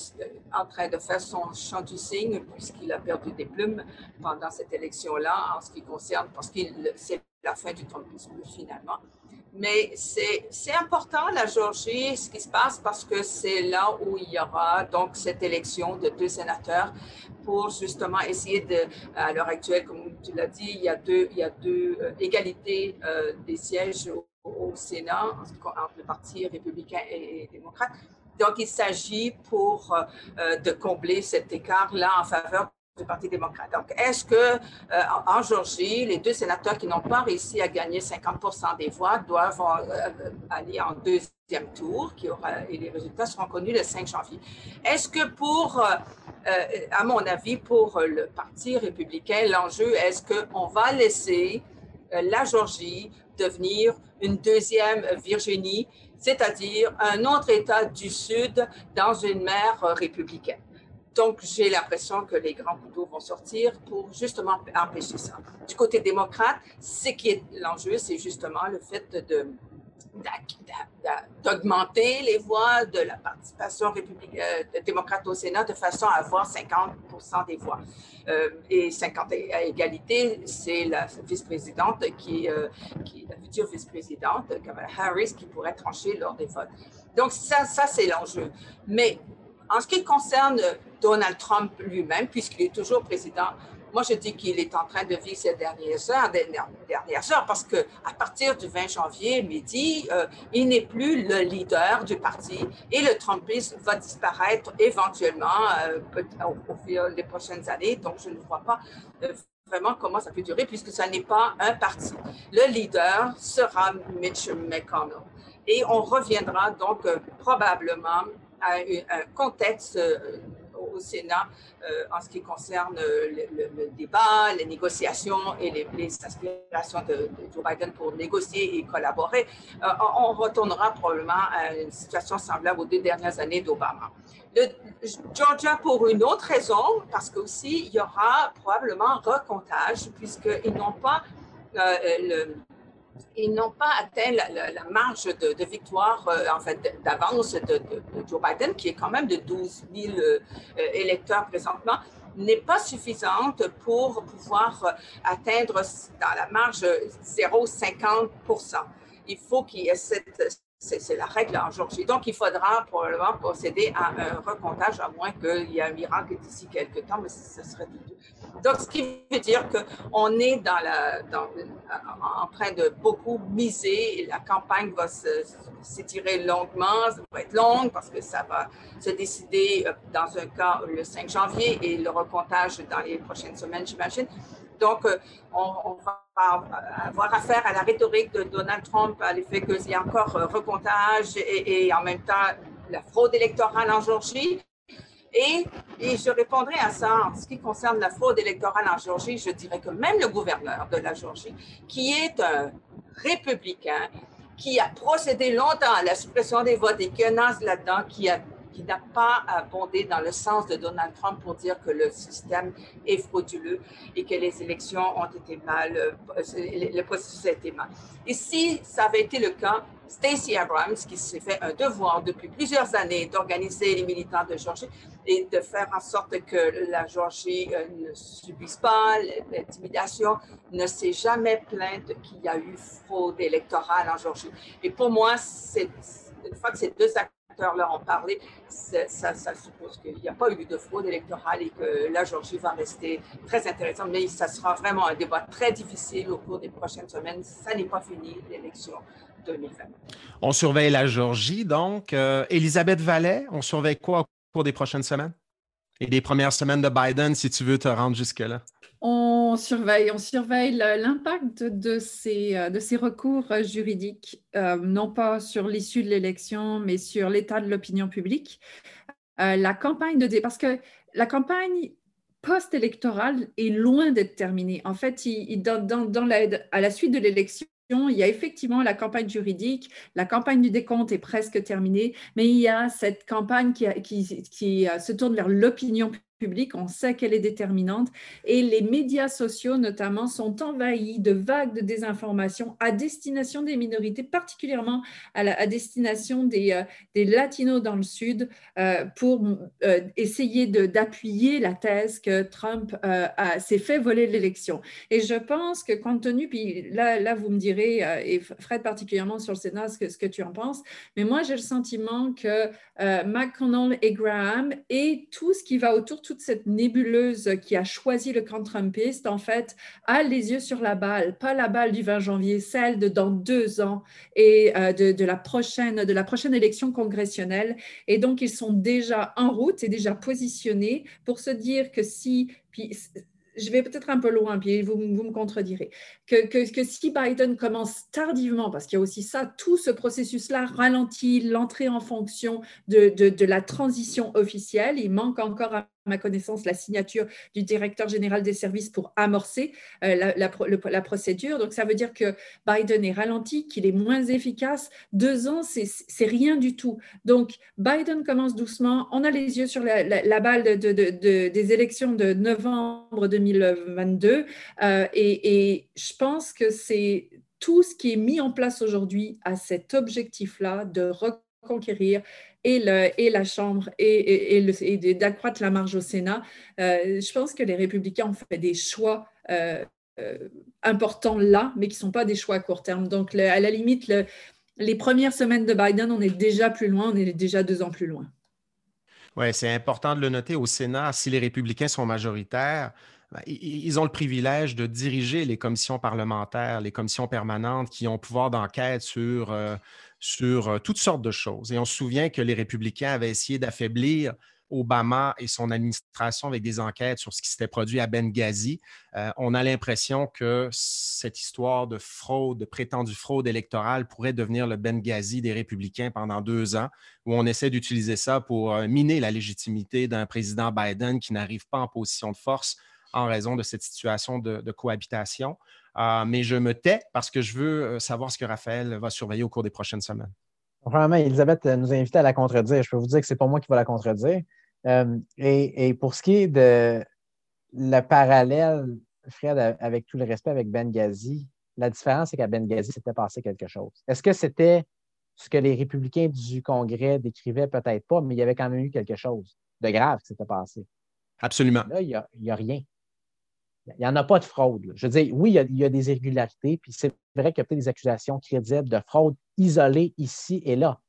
en train de faire son chant du cygne, puisqu'il a perdu des plumes pendant cette élection-là, en ce qui concerne, parce que c'est la fin du Trumpisme finalement. Mais c'est important, la Georgie, ce qui se passe, parce que c'est là où il y aura donc cette élection de deux sénateurs pour justement essayer de, à l'heure actuelle, comme tu l'as dit, il y a deux, il y a deux euh, égalités euh, des sièges au, Sénat entre le Parti républicain et, démocrate. Donc, il s'agit pour euh, de combler cet écart-là en faveur du Parti démocrate. Donc, est-ce que euh, en Georgie, les deux sénateurs qui n'ont pas réussi à gagner 50% des voix doivent euh, aller en deuxième tour, qui aura, et les résultats seront connus le 5 janvier. Est-ce que pour, euh, à mon avis, pour le Parti républicain, l'enjeu, est-ce qu'on va laisser la Georgie devenir une deuxième Virginie, c'est-à-dire un autre État du Sud dans une mer républicaine? Donc, j'ai l'impression que les grands couteaux vont sortir pour justement empêcher ça. Du côté démocrate, ce qui est l'enjeu, c'est justement le fait d'augmenter les voix de la participation euh, démocrate au Sénat de façon à avoir 50% des voix. Euh, et 50 à égalité, c'est la vice-présidente qui, euh, la future vice-présidente, Kamala Harris, qui pourrait trancher lors des votes. Donc, ça, ça c'est l'enjeu. Mais en ce qui concerne Donald Trump lui-même, puisqu'il est toujours président, moi, je dis qu'il est en train de vivre ces dernières heures, dernières heures parce qu'à partir du 20 janvier, midi, euh, il n'est plus le leader du parti et le Trumpisme va disparaître éventuellement euh, au, fil des prochaines années. Donc, je ne vois pas euh, vraiment comment ça peut durer puisque ça n'est pas un parti. Le leader sera Mitch McConnell. Et on reviendra donc probablement à un contexte euh, au Sénat euh, en ce qui concerne euh, le, débat, les négociations et les, aspirations de, Joe Biden pour négocier et collaborer, on retournera probablement à une situation semblable aux deux dernières années d'Obama. Georgia, pour une autre raison, parce qu'aussi, il y aura probablement recomptage, puisqu'ils n'ont pas le, ils n'ont pas atteint la, marge de, victoire, euh, en fait, d'avance de, Joe Biden, qui est quand même de 12 000 euh, électeurs présentement, n'est pas suffisante pour pouvoir euh, atteindre dans la marge 0,50% Il faut qu'il y ait cette c'est la règle en Georgie. Donc, il faudra probablement procéder à un recomptage, à moins qu'il y ait un miracle d'ici quelques temps, mais ce serait tout. Donc, ce qui veut dire qu'on est dans, en train de beaucoup miser. La campagne va s'étirer longuement, ça va être longue parce que ça va se décider euh, dans un cas le 5 janvier et le recomptage dans les prochaines semaines, j'imagine. Donc, euh, on, va avoir affaire à la rhétorique de Donald Trump, à l'effet qu'il y a encore euh, recomptage et, en même temps la fraude électorale en Georgie. Et, je répondrai à ça en ce qui concerne la fraude électorale en Georgie. Je dirais que même le gouverneur de la Georgie, qui est un républicain, qui a procédé longtemps à la suppression des votes et qui a là-dedans, qui a qui n'a pas abondé dans le sens de Donald Trump pour dire que le système est frauduleux et que les élections ont été mal, euh, le processus a été mal. Et si ça avait été le cas, Stacey Abrams, qui s'est fait un devoir depuis plusieurs années d'organiser les militants de Georgie et de faire en sorte que la Georgie euh, ne subisse pas l'intimidation, ne s'est jamais plainte qu'il y a eu fraude électorale en Georgie. Et pour moi, c'est une fois que ces deux acteurs leur ont parlé, ça, suppose qu'il n'y a pas eu de fraude électorale et que la Georgie va rester très intéressante, mais ça sera vraiment un débat très difficile au cours des prochaines semaines. Ça n'est pas fini, l'élection 2020.
On surveille la Georgie, donc. Euh, Elisabeth Vallet, on surveille quoi au cours des prochaines semaines? Et des premières semaines de Biden, si tu veux te rendre jusque-là?
On surveille, on surveille l'impact de ces, euh, de ces recours juridiques, euh, non pas sur l'issue de l'élection, mais sur l'état de l'opinion publique. Euh, la campagne de parce que la campagne post-électorale est loin d'être terminée. En fait, à la suite de l'élection, il y a effectivement la campagne juridique, la campagne du décompte est presque terminée, mais il y a cette campagne qui, qui, qui se tourne vers l'opinion on sait qu'elle est déterminante et les médias sociaux notamment sont envahis de vagues de désinformation à destination des minorités, particulièrement à, destination des, euh, des, latinos dans le Sud euh, pour euh, essayer d'appuyer la thèse que Trump s'est fait voler l'élection. Et je pense que compte tenu, puis là, là vous me direz, et Fred particulièrement sur le Sénat, ce que, tu en penses, mais moi j'ai le sentiment que McConnell et Graham et tout ce qui va autour, toute cette nébuleuse qui a choisi le camp Trumpiste, en fait, a les yeux sur la balle, pas la balle du 20 janvier, celle de dans deux ans et euh, de, la prochaine, de la prochaine élection congressionnelle. Et donc, ils sont déjà en route et déjà positionnés pour se dire que si, puis je vais peut-être un peu loin, puis vous, vous me contredirez, que, que, si Biden commence tardivement, parce qu'il y a aussi ça, tout ce processus-là ralentit l'entrée en fonction de, de, de, la transition officielle. Il manque encore à ma connaissance, la signature du directeur général des services pour amorcer euh, la, procédure. Donc, ça veut dire que Biden est ralenti, qu'il est moins efficace. Deux ans, c'est rien du tout. Donc, Biden commence doucement. On a les yeux sur la, balle de, des élections de novembre 2022. Euh, et je pense que c'est tout ce qui est mis en place aujourd'hui à cet objectif-là de reconquérir et, la Chambre et, et, d'accroître la marge au Sénat. Euh, je pense que les républicains ont fait des choix euh, euh, importants là, mais qui ne sont pas des choix à court terme. Donc, à la limite, les premières semaines de Biden, on est déjà plus loin, on est déjà deux ans plus loin.
Oui, c'est important de le noter au Sénat. Si les républicains sont majoritaires, ben, ils ont le privilège de diriger les commissions parlementaires, les commissions permanentes qui ont pouvoir d'enquête sur sur euh, toutes sortes de choses. Et on se souvient que les républicains avaient essayé d'affaiblir Obama et son administration avec des enquêtes sur ce qui s'était produit à Benghazi. Euh, on a l'impression que cette histoire de fraude, de prétendue fraude électorale pourrait devenir le Benghazi des républicains pendant deux ans, où on essaie d'utiliser ça pour euh, miner la légitimité d'un président Biden qui n'arrive pas en position de force en raison de cette situation de cohabitation. Ah, mais je me tais parce que je veux euh, savoir ce que Raphaël va surveiller au cours des prochaines semaines.
Vraiment, Elisabeth nous a invité à la contredire. Je peux vous dire que ce n'est pas moi qui va la contredire. Euh, et, pour ce qui est de le parallèle, Fred, avec tout le respect avec Benghazi, la différence, c'est qu'à Benghazi, c'était passé quelque chose. Est-ce que c'était ce que les républicains du Congrès décrivaient? Peut-être pas, mais il y avait quand même eu quelque chose de grave qui s'était passé.
Absolument.
Là, il n'y a, rien. Il n'y en a pas de fraude. Je veux dire, oui, il y a, des irrégularités, puis c'est vrai qu'il y a peut-être des accusations crédibles de fraude isolées ici et là.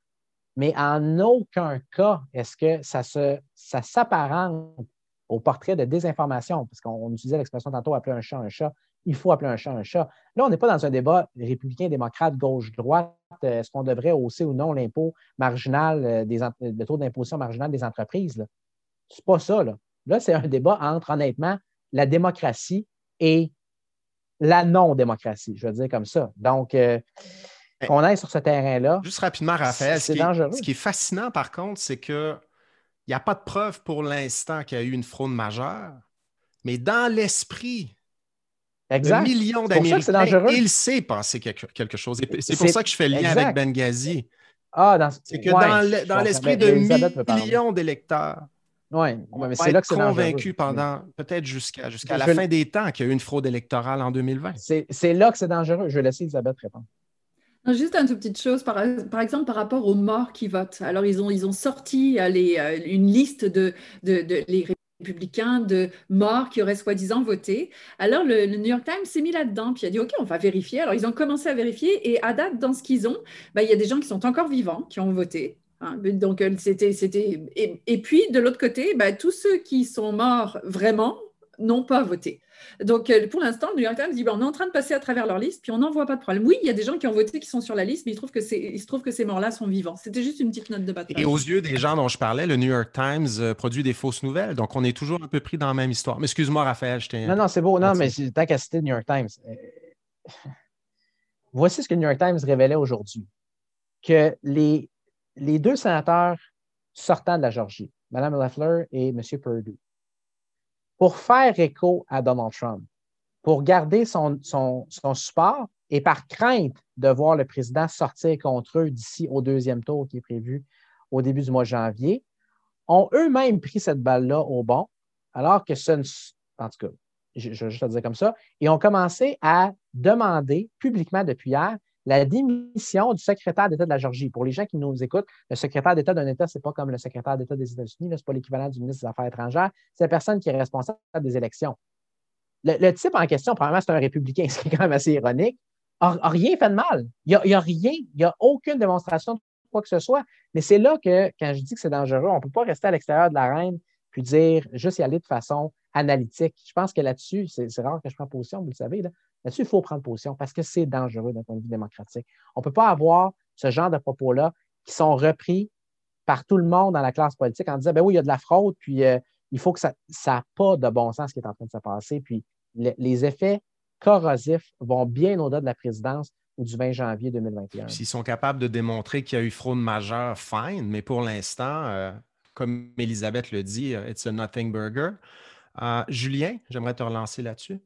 Mais en aucun cas est-ce que ça, se, ça s'apparente au portrait de désinformation, parce qu'on utilisait l'expression tantôt appeler un chat un chat. Il faut appeler un chat un chat. Là, on n'est pas dans un débat républicain, démocrate, gauche-droite. Euh, est-ce qu'on devrait hausser ou non l'impôt marginal, euh, des, le taux d'imposition marginal des entreprises? Ce n'est pas ça. Là, là c'est un débat entre, honnêtement, la démocratie et la non-démocratie, je veux dire comme ça. Donc, euh, qu'on aille sur ce terrain-là.
Juste rapidement, Raphaël, c'est dangereux. Ce qui est fascinant, par contre, c'est qu'il n'y a pas de preuve pour l'instant qu'il y a eu une fraude majeure, mais dans l'esprit de millions d'Américains, il sait passer quelque chose. C'est pour ça que je fais le lien avec Benghazi. Ah, c'est que dans l'esprit de millions d'électeurs,
oui, mais
c'est là que c'est convaincu pendant peut-être jusqu'à jusqu'à la fin des temps qu'il y a eu une fraude électorale en 2020.
C'est là que c'est dangereux. Je vais laisser Elisabeth répondre.
juste une toute petite chose, par, exemple, par rapport aux morts qui votent. Alors, ils ont, ils ont sorti euh, les, euh, une liste de, de, les républicains de morts qui auraient soi-disant voté. Alors, le, New York Times s'est mis là-dedans, puis il a dit, OK, on va vérifier. Alors, ils ont commencé à vérifier, et à date, dans ce qu'ils ont, ben, il y a des gens qui sont encore vivants, qui ont voté. Hein, donc, euh, c'était, c'était, et, puis, de l'autre côté, bah, tous ceux qui sont morts vraiment n'ont pas voté. Donc, euh, pour l'instant, le New York Times dit bah, on est en train de passer à travers leur liste, puis on n'en voit pas de problème. Oui, il y a des gens qui ont voté qui sont sur la liste, mais ils, trouvent que il se trouve que ces morts-là sont vivants. C'était juste une petite note de bataille.
Et aux yeux des gens dont je parlais, le New York Times euh, produit des fausses nouvelles. Donc, on est toujours un peu pris dans la même histoire. Mais excuse-moi, Raphaël, je t'ai.
Non, non, c'est beau. Non, mais tant qu'à citer le New York Times. Voici ce que le New York Times révélait aujourd'hui que les, les deux sénateurs sortant de la Georgie, Mme Leffler et M. Perdue, pour faire écho à Donald Trump, pour garder son, son, support et par crainte de voir le président sortir contre eux d'ici au deuxième tour qui est prévu au début du mois de janvier, ont eux-mêmes pris cette balle-là au bon alors que ce ne. En tout cas, je, je vais juste le dire comme ça. Et ont commencé à demander publiquement depuis hier la démission du secrétaire d'État de la Georgie. Pour les gens qui nous écoutent, le secrétaire d'État d'un État, ce n'est pas comme le secrétaire d'État des États-Unis, ce n'est pas l'équivalent du ministre des Affaires étrangères, c'est la personne qui est responsable des élections. Le, type en question, probablement, c'est un républicain, ce qui est quand même assez ironique, n'a rien fait de mal. Il n'y a, a, rien, il n'y a aucune démonstration de quoi que ce soit. Mais c'est là que, quand je dis que c'est dangereux, on ne peut pas rester à l'extérieur de la reine puis dire juste y aller de façon analytique. Je pense que là-dessus, c'est rare que je prenne position, vous le savez, dessus il faut prendre position parce que c'est dangereux d'un point de vue démocratique. On ne peut pas avoir ce genre de propos-là qui sont repris par tout le monde dans la classe politique en disant ben oui, il y a de la fraude, puis euh, il faut que ça n'a pas de bon sens ce qui est en train de se passer. Puis les effets corrosifs vont bien au-delà de la présidence ou du 20 janvier 2021.
S'ils sont capables de démontrer qu'il y a eu fraude majeure, fine, mais pour l'instant, euh, comme Elisabeth le dit, euh, it's a nothing burger. Julien, j'aimerais te relancer là-dessus.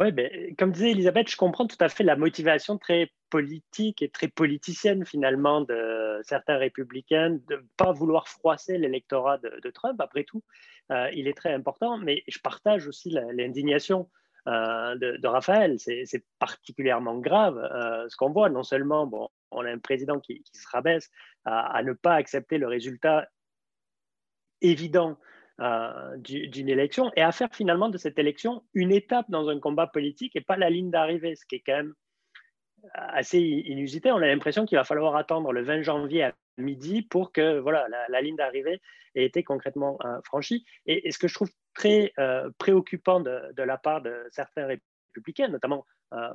Oui, ben, comme disait Elisabeth, je comprends tout à fait la motivation très politique et très politicienne finalement de certains républicains de ne pas vouloir froisser l'électorat de, Trump. Après tout, euh, il est très important, mais je partage aussi l'indignation euh, de, Raphaël. C'est particulièrement grave euh, ce qu'on voit. Non seulement, bon, on a un président qui, se rabaisse à, ne pas accepter le résultat évident euh, d'une élection et à faire finalement de cette élection une étape dans un combat politique et pas la ligne d'arrivée, ce qui est quand même assez inusité. On a l'impression qu'il va falloir attendre le 20 janvier à midi pour que voilà, la, ligne d'arrivée ait été concrètement euh, franchie. Et, ce que je trouve très euh, préoccupant de, la part de certains républicains, notamment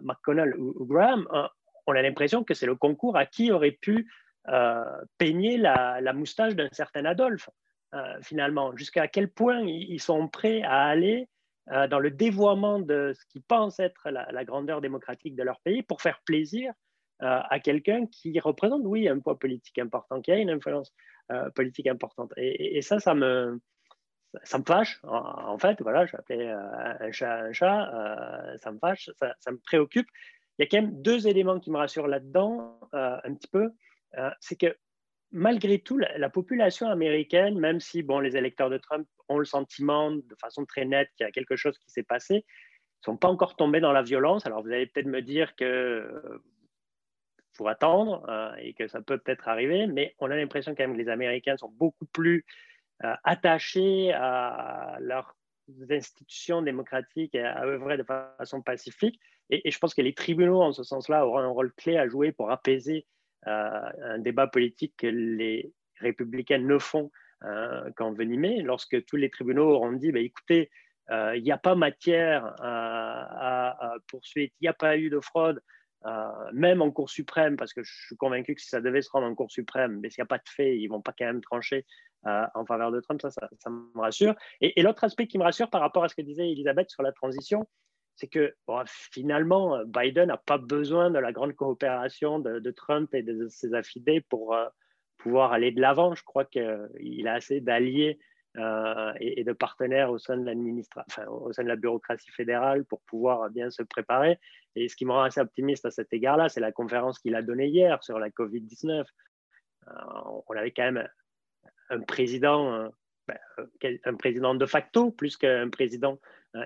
McConnell ou, Graham, on a l'impression que c'est le concours à qui aurait pu peigner la moustache d'un certain Adolphe. Euh, finalement, jusqu'à quel point ils sont prêts à aller euh, dans le dévoiement de ce qu'ils pensent être la, grandeur démocratique de leur pays pour faire plaisir euh, à quelqu'un qui représente, oui, un poids politique important, qui a une influence politique importante. Et, ça, ça me, ça me fâche, en, fait, voilà, je vais appeler un chat un chat, ça me fâche, ça, ça, me préoccupe. Il y a quand même deux éléments qui me rassurent là-dedans, un petit peu. c'est que malgré tout, la, population américaine, même si bon, les électeurs de Trump ont le sentiment de façon très nette qu'il y a quelque chose qui s'est passé, ne sont pas encore tombés dans la violence. Alors vous allez peut-être me dire que euh, faut attendre euh, et que ça peut peut-être arriver, mais on a l'impression quand même que les Américains sont beaucoup plus euh, attachés à leurs institutions démocratiques et à œuvrer de façon pacifique. Et, je pense que les tribunaux, en ce sens-là, auront un rôle clé à jouer pour apaiser un débat politique que les républicains ne font euh, qu'envenimer, lorsque tous les tribunaux auront dit, bah, écoutez, euh, il n'y a pas matière à, poursuite, il n'y a pas eu de fraude, même en Cour suprême, parce que je suis convaincu que si ça devait se rendre en Cour suprême, mais s'il n'y a pas de fait, ils ne vont pas quand même trancher en faveur de Trump, ça, ça, me rassure. Et l'autre aspect qui me rassure par rapport à ce que disait Elisabeth sur la transition, c'est que finalement, Biden n'a pas besoin de la grande coopération de, Trump et de ses affidés pour euh, pouvoir aller de l'avant. Je crois qu'il a assez d'alliés euh, et, de partenaires au sein de au sein de la bureaucratie fédérale pour pouvoir bien se préparer. Et ce qui me rend assez optimiste à cet égard-là, c'est la conférence qu'il a donnée hier sur la COVID-19. Euh, on avait quand même un président, ben, un président de facto plus qu'un président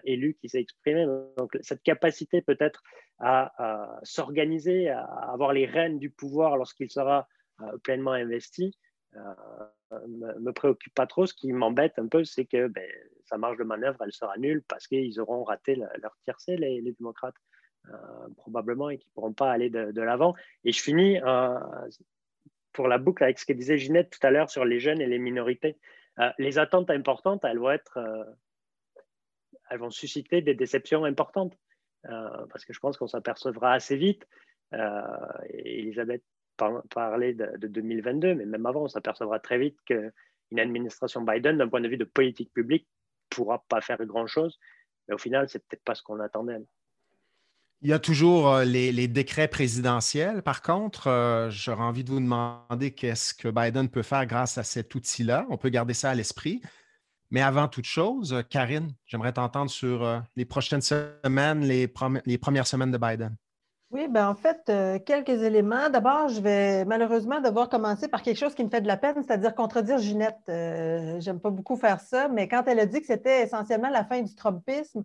élu qui s'est exprimé. Donc, cette capacité peut-être à, s'organiser, à avoir les rênes du pouvoir lorsqu'il sera euh, pleinement investi, euh, me, me préoccupe pas trop. Ce qui m'embête un peu, c'est que ben, sa marge de manœuvre, elle sera nulle parce qu'ils auront raté leur tiercé, les, démocrates, euh, probablement, et qu'ils ne pourront pas aller de, l'avant. Et je finis pour la boucle avec ce que disait Ginette tout à l'heure sur les jeunes et les minorités. les attentes importantes, elles vont être elles vont susciter des déceptions importantes. Euh, parce que je pense qu'on s'apercevra assez vite. Euh, Elisabeth parlait de, 2022, mais même avant, on s'apercevra très vite qu'une administration Biden, d'un point de vue de politique publique, ne pourra pas faire grand-chose. Mais au final, c'est peut-être pas ce qu'on attendait.
Il y a toujours euh, les, décrets présidentiels. Par contre, j'aurais envie de vous demander qu'est-ce que Biden peut faire grâce à cet outil-là. On peut garder ça à l'esprit. Mais avant toute chose, euh, Karine, j'aimerais t'entendre sur euh, les prochaines semaines, les, premières semaines de Biden.
Oui, ben en fait, euh, quelques éléments. D'abord, je vais malheureusement devoir commencer par quelque chose qui me fait de la peine, c'est-à-dire contredire Ginette. Euh, j'aime pas beaucoup faire ça, mais quand elle a dit que c'était essentiellement la fin du Trumpisme,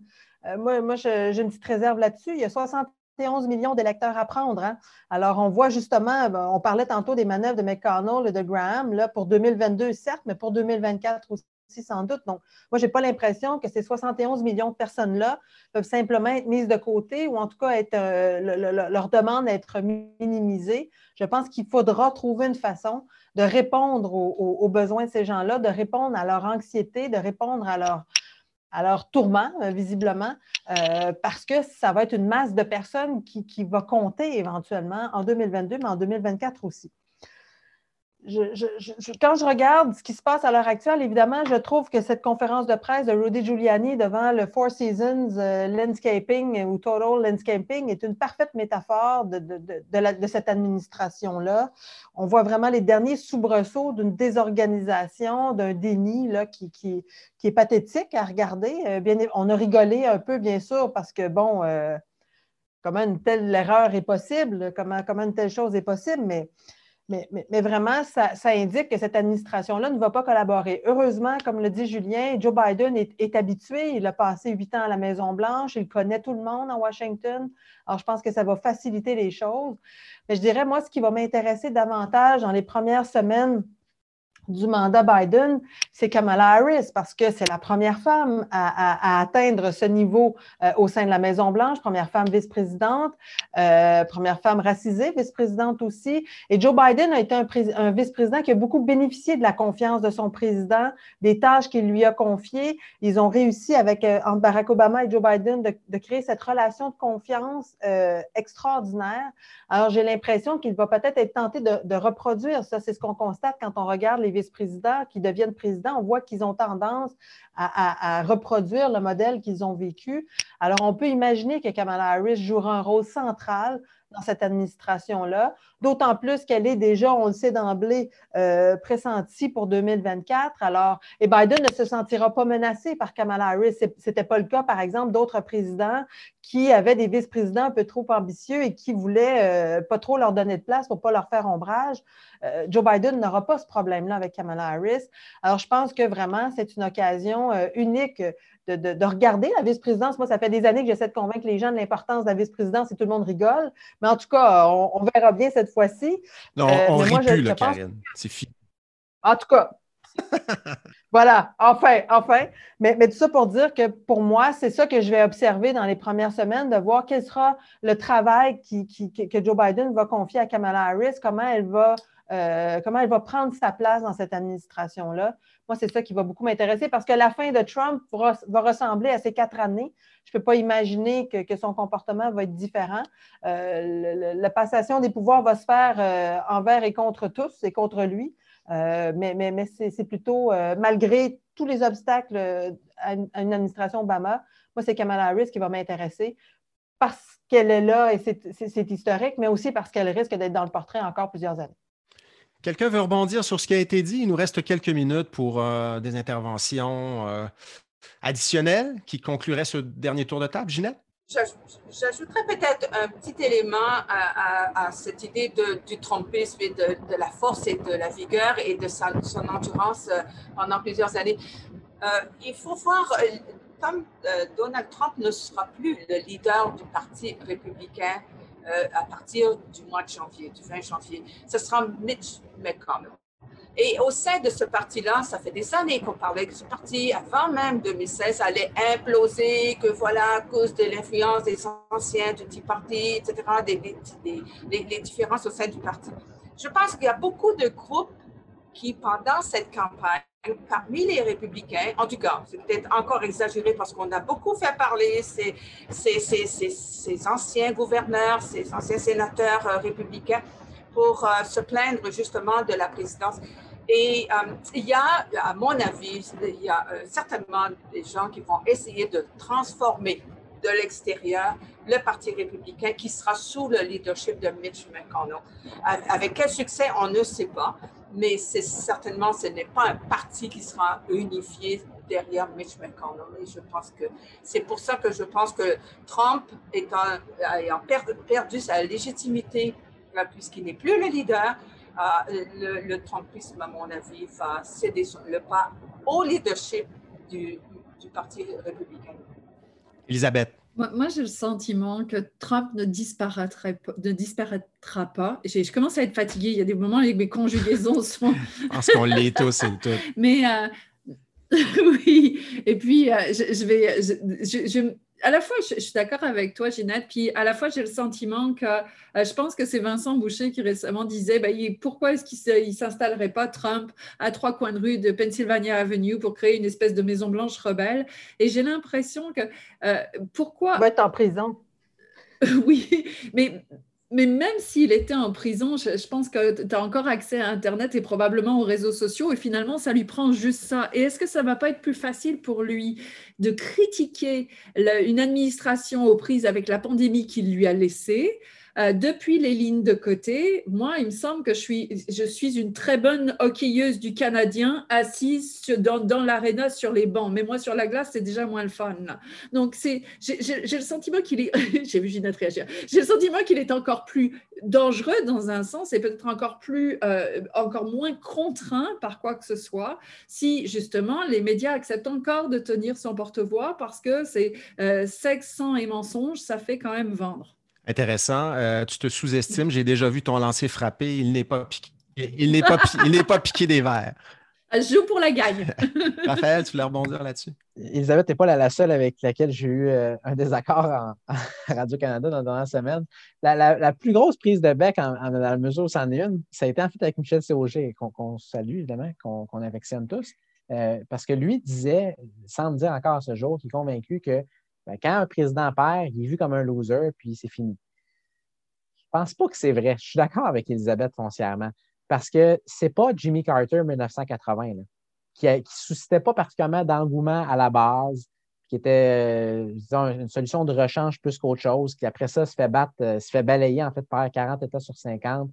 moi, moi j'ai une petite réserve là-dessus. Il y a 71 millions d'électeurs à prendre. Hein. Alors, on voit justement, ben, on parlait tantôt des manœuvres de McConnell et de Graham, là, pour 2022, certes, mais pour 2024 aussi sans doute. Donc, moi, je n'ai pas l'impression que ces 71 millions de personnes-là peuvent simplement être mises de côté ou en tout cas être, euh, leur demande être minimisée. Je pense qu'il faudra trouver une façon de répondre aux, besoins de ces gens-là, de répondre à leur anxiété, de répondre à leur, à tourment, euh, visiblement, euh, parce que ça va être une masse de personnes qui, qui va compter éventuellement en 2022, mais en 2024 aussi quand je regarde ce qui se passe à l'heure actuelle, évidemment, je trouve que cette conférence de presse de Rudy Giuliani devant le Four Seasons euh, Landscaping ou Total Landscaping est une parfaite métaphore de, cette administration-là. On voit vraiment les derniers soubresauts d'une désorganisation, d'un déni là, qui, est pathétique à regarder. Euh, on a rigolé un peu, bien sûr, parce que, bon, euh, comment une telle erreur est possible, comment, comment une telle chose est possible, mais mais, vraiment, ça, indique que cette administration-là ne va pas collaborer. Heureusement, comme le dit Julien, Joe Biden est, habitué. Il a passé huit ans à la Maison-Blanche. Il connaît tout le monde en Washington. Alors, je pense que ça va faciliter les choses. Mais je dirais, moi, ce qui va m'intéresser davantage dans les premières semaines du mandat Biden, c'est Kamala Harris, parce que c'est la première femme à, atteindre ce niveau euh, au sein de la Maison-Blanche, première femme vice-présidente, euh, première femme racisée, vice-présidente aussi. Et Joe Biden a été un, vice-président qui a beaucoup bénéficié de la confiance de son président, des tâches qu'il lui a confiées. Ils ont réussi avec euh, Barack Obama et Joe Biden de, créer cette relation de confiance extraordinaire. Alors, j'ai l'impression qu'il va peut-être être tenté de reproduire ça. C'est ce qu'on constate quand on regarde les vice-présidents qui deviennent présidents, on voit qu'ils ont tendance à, reproduire le modèle qu'ils ont vécu. Alors, on peut imaginer que Kamala Harris jouera un rôle central dans cette administration-là, d'autant plus qu'elle est déjà, on le sait d'emblée, euh, pressentie pour 2024. Alors, et Biden ne se sentira pas menacé par Kamala Harris. Ce n'était pas le cas, par exemple, d'autres présidents qui avaient des vice-présidents un peu trop ambitieux et qui voulaient euh, pas trop leur donner de place pour pas leur faire ombrage. Euh, Joe Biden n'aura pas ce problème-là avec Kamala Harris. Alors, je pense que vraiment, c'est une occasion unique de, regarder la vice-présidence. Moi, ça fait des années que j'essaie de convaincre les gens de l'importance de la vice-présidence et tout le monde rigole. Mais en tout cas, on, verra bien cette fois-ci.
Non, euh, on rit plus, là, Karine. C'est fini.
En tout cas. voilà, enfin, enfin. Mais, tout ça pour dire que pour moi, c'est ça que je vais observer dans les premières semaines, de voir quel sera le travail que Joe Biden va confier à Kamala Harris, comment elle va euh, comment elle va prendre sa place dans cette administration-là. Moi, c'est ça qui va beaucoup m'intéresser parce que la fin de Trump va, ressembler à ces quatre années. Je ne peux pas imaginer que, son comportement va être différent. Euh, la passation des pouvoirs va se faire euh, envers et contre tous et contre lui. mais, c'est plutôt, malgré tous les obstacles à une, administration Obama, moi, c'est Kamala Harris qui va m'intéresser parce qu'elle est là et c'est historique, mais aussi parce qu'elle risque d'être dans le portrait encore plusieurs années.
Quelqu'un veut rebondir sur ce qui a été dit? Il nous reste quelques minutes pour euh, des interventions euh, additionnelles qui concluraient ce dernier tour de table. Ginette?
J'ajouterais peut-être un petit élément à, cette idée du trompisme et de, la force et de la vigueur et de son endurance euh, pendant plusieurs années. il faut voir, comme Donald Trump ne sera plus le leader du Parti républicain euh, à partir du mois de janvier, du 20 janvier. Ce sera Mitch McConnell. Et au sein de ce parti-là, ça fait des années qu'on parlait que ce parti, avant même 2016, allait imploser, que voilà, à cause de l'influence des anciens du petit parti, etc., des, des, différences au sein du parti. Je pense qu'il y a beaucoup de groupes qui, pendant cette campagne, parmi les républicains, en tout cas, c'est peut-être encore exagéré parce qu'on a beaucoup fait parler ces, ces, ces, ces, anciens gouverneurs, ces anciens sénateurs euh, républicains pour euh, se plaindre justement de la présidence. Et euh, il y a, à mon avis, il y a certainement des gens qui vont essayer de transformer de l'extérieur le Parti républicain qui sera sous le leadership de Mitch McConnell. Avec quel succès, on ne sait pas. Mais certainement, ce n'est pas un parti qui sera unifié derrière Mitch McConnell. je pense que c'est pour ça que je pense que Trump ayant perdu sa légitimité, puisqu'il n'est plus le leader, euh, le, Trumpisme, à mon avis, va céder le pas au leadership du Parti républicain.
Elisabeth.
Moi, j'ai le sentiment que Trump ne disparaîtra pas. Ne disparaîtra pas. Je, commence à être fatiguée. Il y a des moments où mes conjugaisons sont.
je pense qu'on l'est tous et tout.
Mais euh, oui. Et puis, euh, je, vais. Je, à la fois, je, suis d'accord avec toi, Ginette, puis à la fois, j'ai le sentiment que euh, je pense que c'est Vincent Boucher qui récemment disait ben, pourquoi est-ce qu'il ne s'installerait pas Trump à trois coins de rue de Pennsylvania Avenue pour créer une espèce de Maison Blanche rebelle? Et j'ai l'impression que euh, pourquoi.
Il va être en prison.
oui, mais mais même s'il était en prison, je, pense que tu as encore accès à Internet et probablement aux réseaux sociaux, et finalement, ça lui prend juste ça. Et est-ce que ça va pas être plus facile pour lui de critiquer une administration aux prises avec la pandémie qu'il lui a laissée euh, depuis les lignes de côté, moi, il me semble que je suis, une très bonne hockeyeuse du Canadien assise dans, dans sur les bancs. Mais moi, sur la glace, c'est déjà moins le fun. Donc, j'ai, le sentiment qu'il est. j'ai vu Ginette réagir. J'ai le sentiment qu'il est encore plus dangereux dans un sens et peut-être encore, euh, encore moins contraint par quoi que ce soit si, justement, les médias acceptent encore de tenir son porte-voix parce que c'est euh, sexe, sang et mensonge, ça fait quand même vendre.
Intéressant. Euh, tu te sous-estimes. J'ai déjà vu ton lancer frapper. Il n'est pas piqué. Il n'est pas, il n'est pas piqué des verres.
Je joue pour la gagne.
Raphaël, tu voulais rebondir là-dessus?
Elisabeth n'est pas la, seule avec laquelle j'ai eu euh, un désaccord en, Radio-Canada dans la dernière semaine. La, plus grosse prise de bec en, dans la mesure où c'en est une, ça a été en fait avec Michel Séauger, qu'on salue évidemment, qu'on affectionne tous. Euh, parce que lui disait, sans me dire encore ce jour, qu'il est convaincu que ben, quand un président perd, il est vu comme un loser, puis c'est fini. Je ne pense pas que c'est vrai. Je suis d'accord avec Elisabeth foncièrement. Parce que ce n'est pas Jimmy Carter 1980 qui ne suscitait pas particulièrement d'engouement à la base, qui était, disons, une solution de rechange plus qu'autre chose, qui après ça se fait battre, euh, se fait balayer en fait par 40 États sur 50.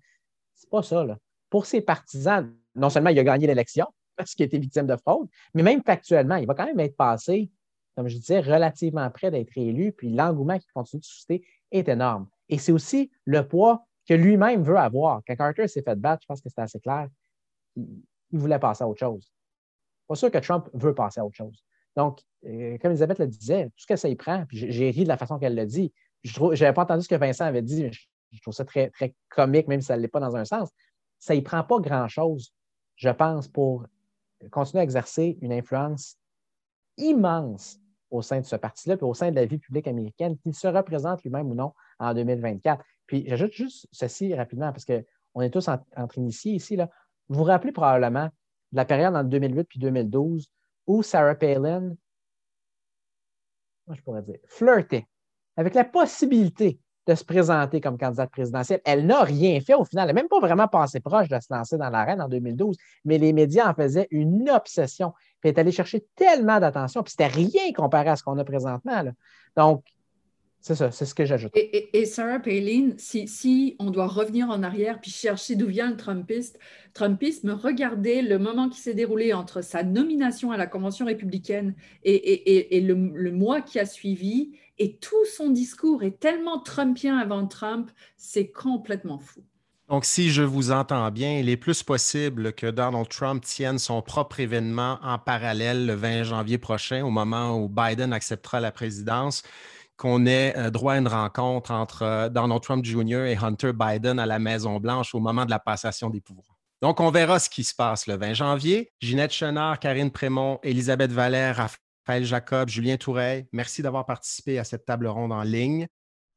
C'est pas ça. Pour ses partisans, non seulement il a gagné l'élection parce qu'il était victime de fraude, mais même factuellement, il va quand même être passé comme je disais, relativement près d'être élu, puis l'engouement qui continue de susciter est énorme. Et c'est aussi le poids que lui-même veut avoir. Quand Carter s'est fait battre, je pense que c'était assez clair, il, voulait passer à autre chose. Pas sûr que Trump veut passer à autre chose. Donc, euh, comme Elisabeth le disait, tout ce que ça y prend, puis j'ai ri de la façon qu'elle l'a dit. Je n'avais pas entendu ce que Vincent avait dit, je, je trouve ça très, très comique, même si ça ne l'est pas dans un sens. Ça y prend pas grand-chose, je pense, pour continuer à exercer une influence immense au sein de ce parti-là, puis au sein de la vie publique américaine, qu'il se représente lui-même ou non en 2024. Puis j'ajoute juste ceci rapidement, parce qu'on est tous entre initiés ici. Vous vous rappelez probablement de la période en 2008 puis 2012 où Sarah Palin, je pourrais dire, flirtait avec la possibilité de se présenter comme candidate présidentielle. Elle n'a rien fait au final. Elle n'a même pas vraiment passé proche de se lancer dans l'arène en 2012, mais les médias en faisaient une obsession. Puis elle est allée chercher tellement d'attention, puis c'était rien comparé à ce qu'on a présentement. Donc, c'est ça, c'est ce que j'ajoute.
Et, Sarah Palin, si, si, on doit revenir en arrière puis chercher d'où vient le Trumpiste, Trumpisme, regardez le moment qui s'est déroulé entre sa nomination à la Convention républicaine et, et le, le, mois qui a suivi, et tout son discours est tellement trumpien avant Trump, c'est complètement fou.
Donc, si je vous entends bien, il est plus possible que Donald Trump tienne son propre événement en parallèle le 20 janvier prochain, au moment où Biden acceptera la présidence, qu'on ait euh, droit à une rencontre entre euh, Donald Trump Jr. et Hunter Biden à la Maison-Blanche au moment de la passation des pouvoirs. Donc, on verra ce qui se passe le 20 janvier. Ginette Chenard, Karine Prémont, Elisabeth Valère, Raphaël Jacob, Julien Toureil, merci d'avoir participé à cette table ronde en ligne.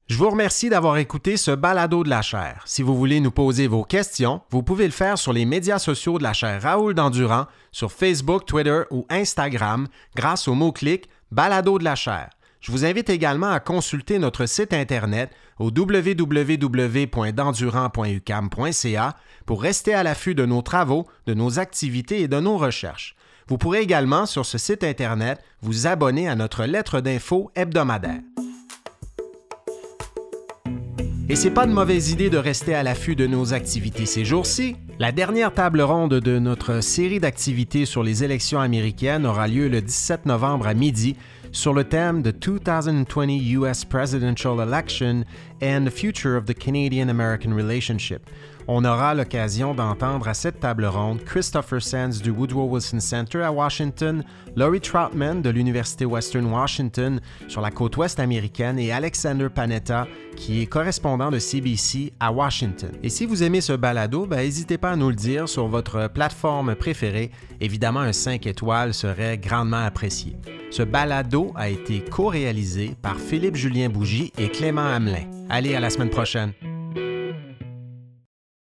Je vous remercie d'avoir écouté ce balado de la chaire. Si vous voulez nous poser vos questions, vous pouvez le faire sur les médias sociaux de la chaire Raoul Dandurand, sur Facebook, Twitter ou Instagram grâce au mot-clic Balado de la chaire. Je vous invite également à consulter notre site Internet au www.dandurand.ucam.ca pour rester à l'affût de nos travaux, de nos activités et de nos recherches. Vous pourrez également, sur ce site Internet, vous abonner à notre lettre d'info hebdomadaire. Et c'est pas de mauvaise idée de rester à l'affût de nos activités ces jours-ci. La dernière table ronde de notre série d'activités sur les élections américaines aura lieu le 17 novembre à midi sur le thème de 2020 US Presidential Election and the Future of the Canadian-American Relationship on aura l'occasion d'entendre à cette table ronde Christopher Sands du Woodrow Wilson Center à Washington, Laurie Troutman de l'Université Western Washington sur la côte ouest américaine et Alexander Panetta, qui est correspondant de CBC à Washington. Et si vous aimez ce balado, ben, n'hésitez pas à nous le dire sur votre plateforme préférée. Évidemment, un 5 étoiles serait grandement apprécié. Ce balado a été co-réalisé par Philippe Julien Bougie et Clément Hamelin. Allez, à la semaine prochaine.